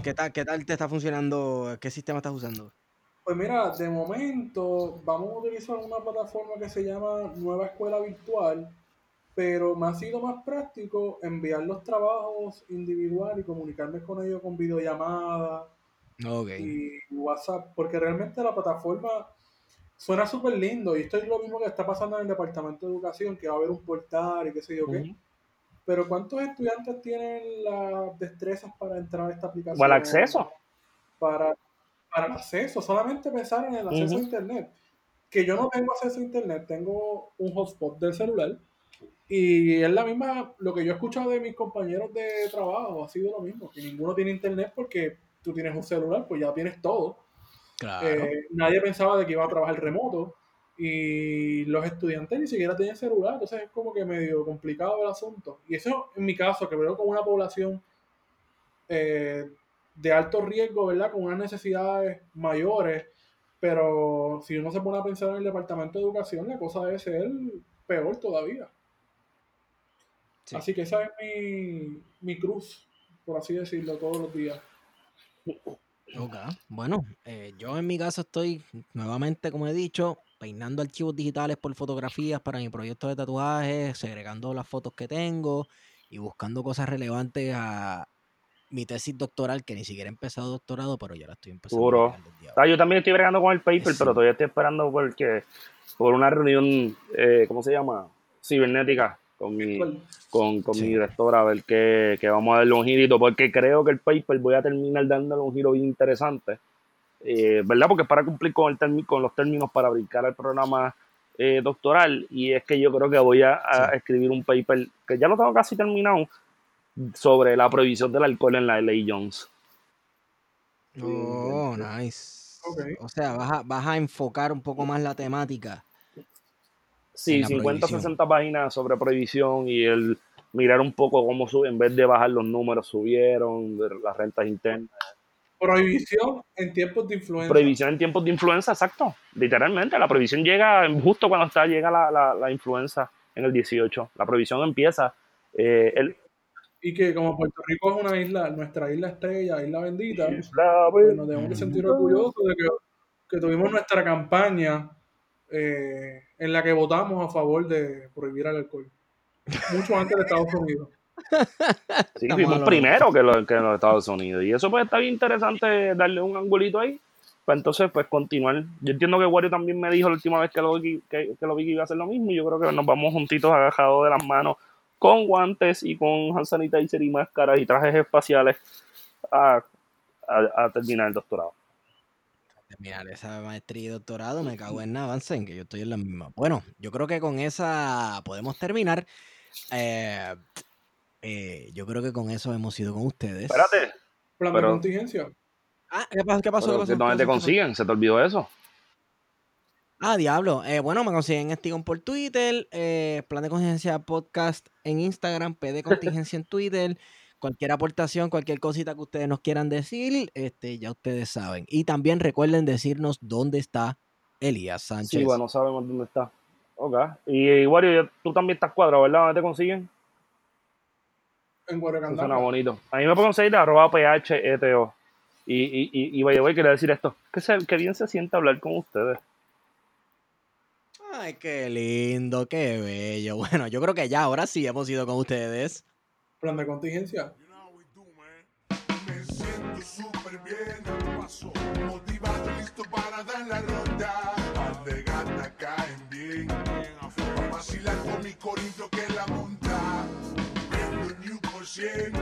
¿Qué tal, ¿Qué tal te está funcionando? ¿Qué sistema estás usando? Pues mira, de momento vamos a utilizar una plataforma que se llama Nueva Escuela Virtual, pero me ha sido más práctico enviar los trabajos individual y comunicarme con ellos con videollamada y WhatsApp, porque realmente la plataforma suena súper lindo y esto es lo mismo que está pasando en el Departamento de Educación, que va a haber un portal y qué sé yo qué. Pero ¿cuántos estudiantes tienen las destrezas para entrar a esta aplicación? O el acceso. Para para el acceso, solamente pensar en el acceso a Internet. Que yo no tengo acceso a Internet, tengo un hotspot del celular y es la misma, lo que yo he escuchado de mis compañeros de trabajo ha sido lo mismo, que ninguno tiene Internet porque tú tienes un celular, pues ya tienes todo. Eh, nadie pensaba de que iba a trabajar remoto y los estudiantes ni siquiera tienen celular, entonces es como que medio complicado el asunto. Y eso en mi caso, que veo con una población eh, de alto riesgo, ¿verdad? Con unas necesidades mayores, pero si uno se pone a pensar en el Departamento de Educación, la cosa debe ser peor todavía. Así que esa es mi, mi cruz, por así decirlo, todos los días. Ok, bueno, eh, yo en mi caso estoy nuevamente, como he dicho, peinando archivos digitales por fotografías para mi proyecto de tatuajes, segregando las fotos que tengo y buscando cosas relevantes a, mi tesis doctoral, que ni siquiera he empezado doctorado, pero ya la estoy empezando. Ah, yo también estoy bregando con el paper, pero todavía estoy esperando porque, por una reunión, eh, ¿cómo se llama? Cibernética con mi, con, con mi directora, a ver qué, vamos a darle un girito, porque creo que el paper voy a terminar dándole un giro bien interesante. Eh, ¿Verdad? Porque es para cumplir con, el con los términos para brincar el programa eh, doctoral y es que yo creo que voy a, a Sí. escribir un paper que ya lo tengo casi terminado sobre la prohibición del alcohol en la ley Jones. Oh, nice. O sea, vas a, vas a enfocar un poco más la temática. Sí, En la 50, prohibición. 60 páginas sobre prohibición y el mirar un poco cómo sube, en vez de bajar los números, subieron de las rentas internas. Prohibición en tiempos de influencia. Prohibición en tiempos de influenza, exacto. Literalmente, la prohibición llega justo cuando está, llega la, la, la influenza en el 18. La prohibición empieza. eh, el, Y que como Puerto Rico es una isla, nuestra isla estrella, isla bendita, la- pues nos debemos de sentir orgullosos de que, que tuvimos nuestra campaña eh, en la que votamos a favor de prohibir el alcohol. Mucho antes de Estados Unidos. [laughs] Sí, Estamos fuimos primero que, lo- que en los Estados Unidos. Y eso pues está bien interesante darle un angulito ahí. Pues entonces, pues continuar. Yo entiendo que Wario también me dijo la última vez que lo, vi que, que lo vi que iba a hacer lo mismo. Y yo creo que nos vamos juntitos agajados de las manos con guantes y con hand sanitizer y máscaras y trajes espaciales a, a- a terminar el doctorado. Terminar esa maestría y doctorado, me cago en nada, avancen, que yo estoy en la misma. Bueno, yo creo que con esa podemos terminar. Eh, eh, yo creo que con eso hemos ido con ustedes. Espérate, Plan de contingencia. Ah, ¿qué pasó? ¿Qué pasó? ¿Qué pasó? ¿dónde ¿Qué te pasó? ¿Qué pasó? consiguen? ¿Se te olvidó eso? Ah, diablo. Eh, bueno, me consiguen Estigón por Twitter, eh, Plan de Contingencia Podcast en Instagram, P de Contingencia en Twitter. Cualquier aportación, cualquier cosita que ustedes nos quieran decir, este, ya ustedes saben. Y también recuerden decirnos dónde está Elías Sánchez. Sí, bueno, sabemos dónde está. Ok. Y Wario, tú también estás cuadrado, ¿verdad? ¿Dónde te consiguen? En Eso Guarecandá. suena bonito. A mí me pueden conseguir arroba PHETO. Y, y, y, y by the way, quería decir esto. Que, se, que bien se siente hablar con ustedes. Ay, qué lindo, qué bello. [laughs] Bueno, yo creo que ya ahora sí hemos ido con ustedes. Plan de contingencia. Me siento súper bien, paso motivado, listo para dar la ronda. Par de gatas caen bien, a vacilar con mi corillo que la monta. Viendo el New por 100,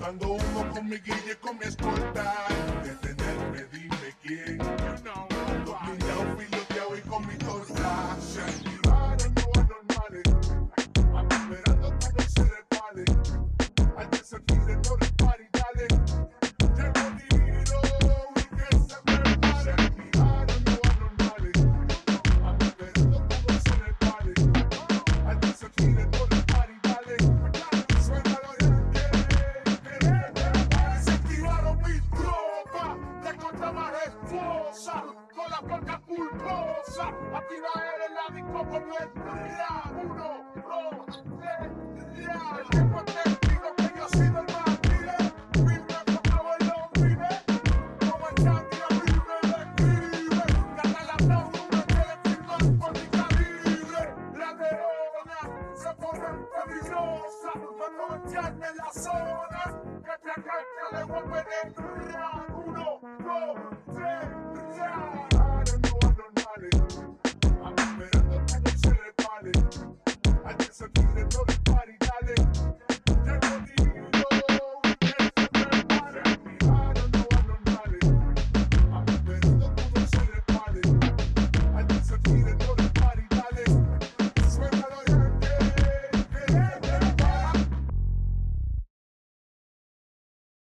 dando humo con mi guille, con mi escolta. Detenerme, dime quién. Ando blindado, la disco con el ra. Uno,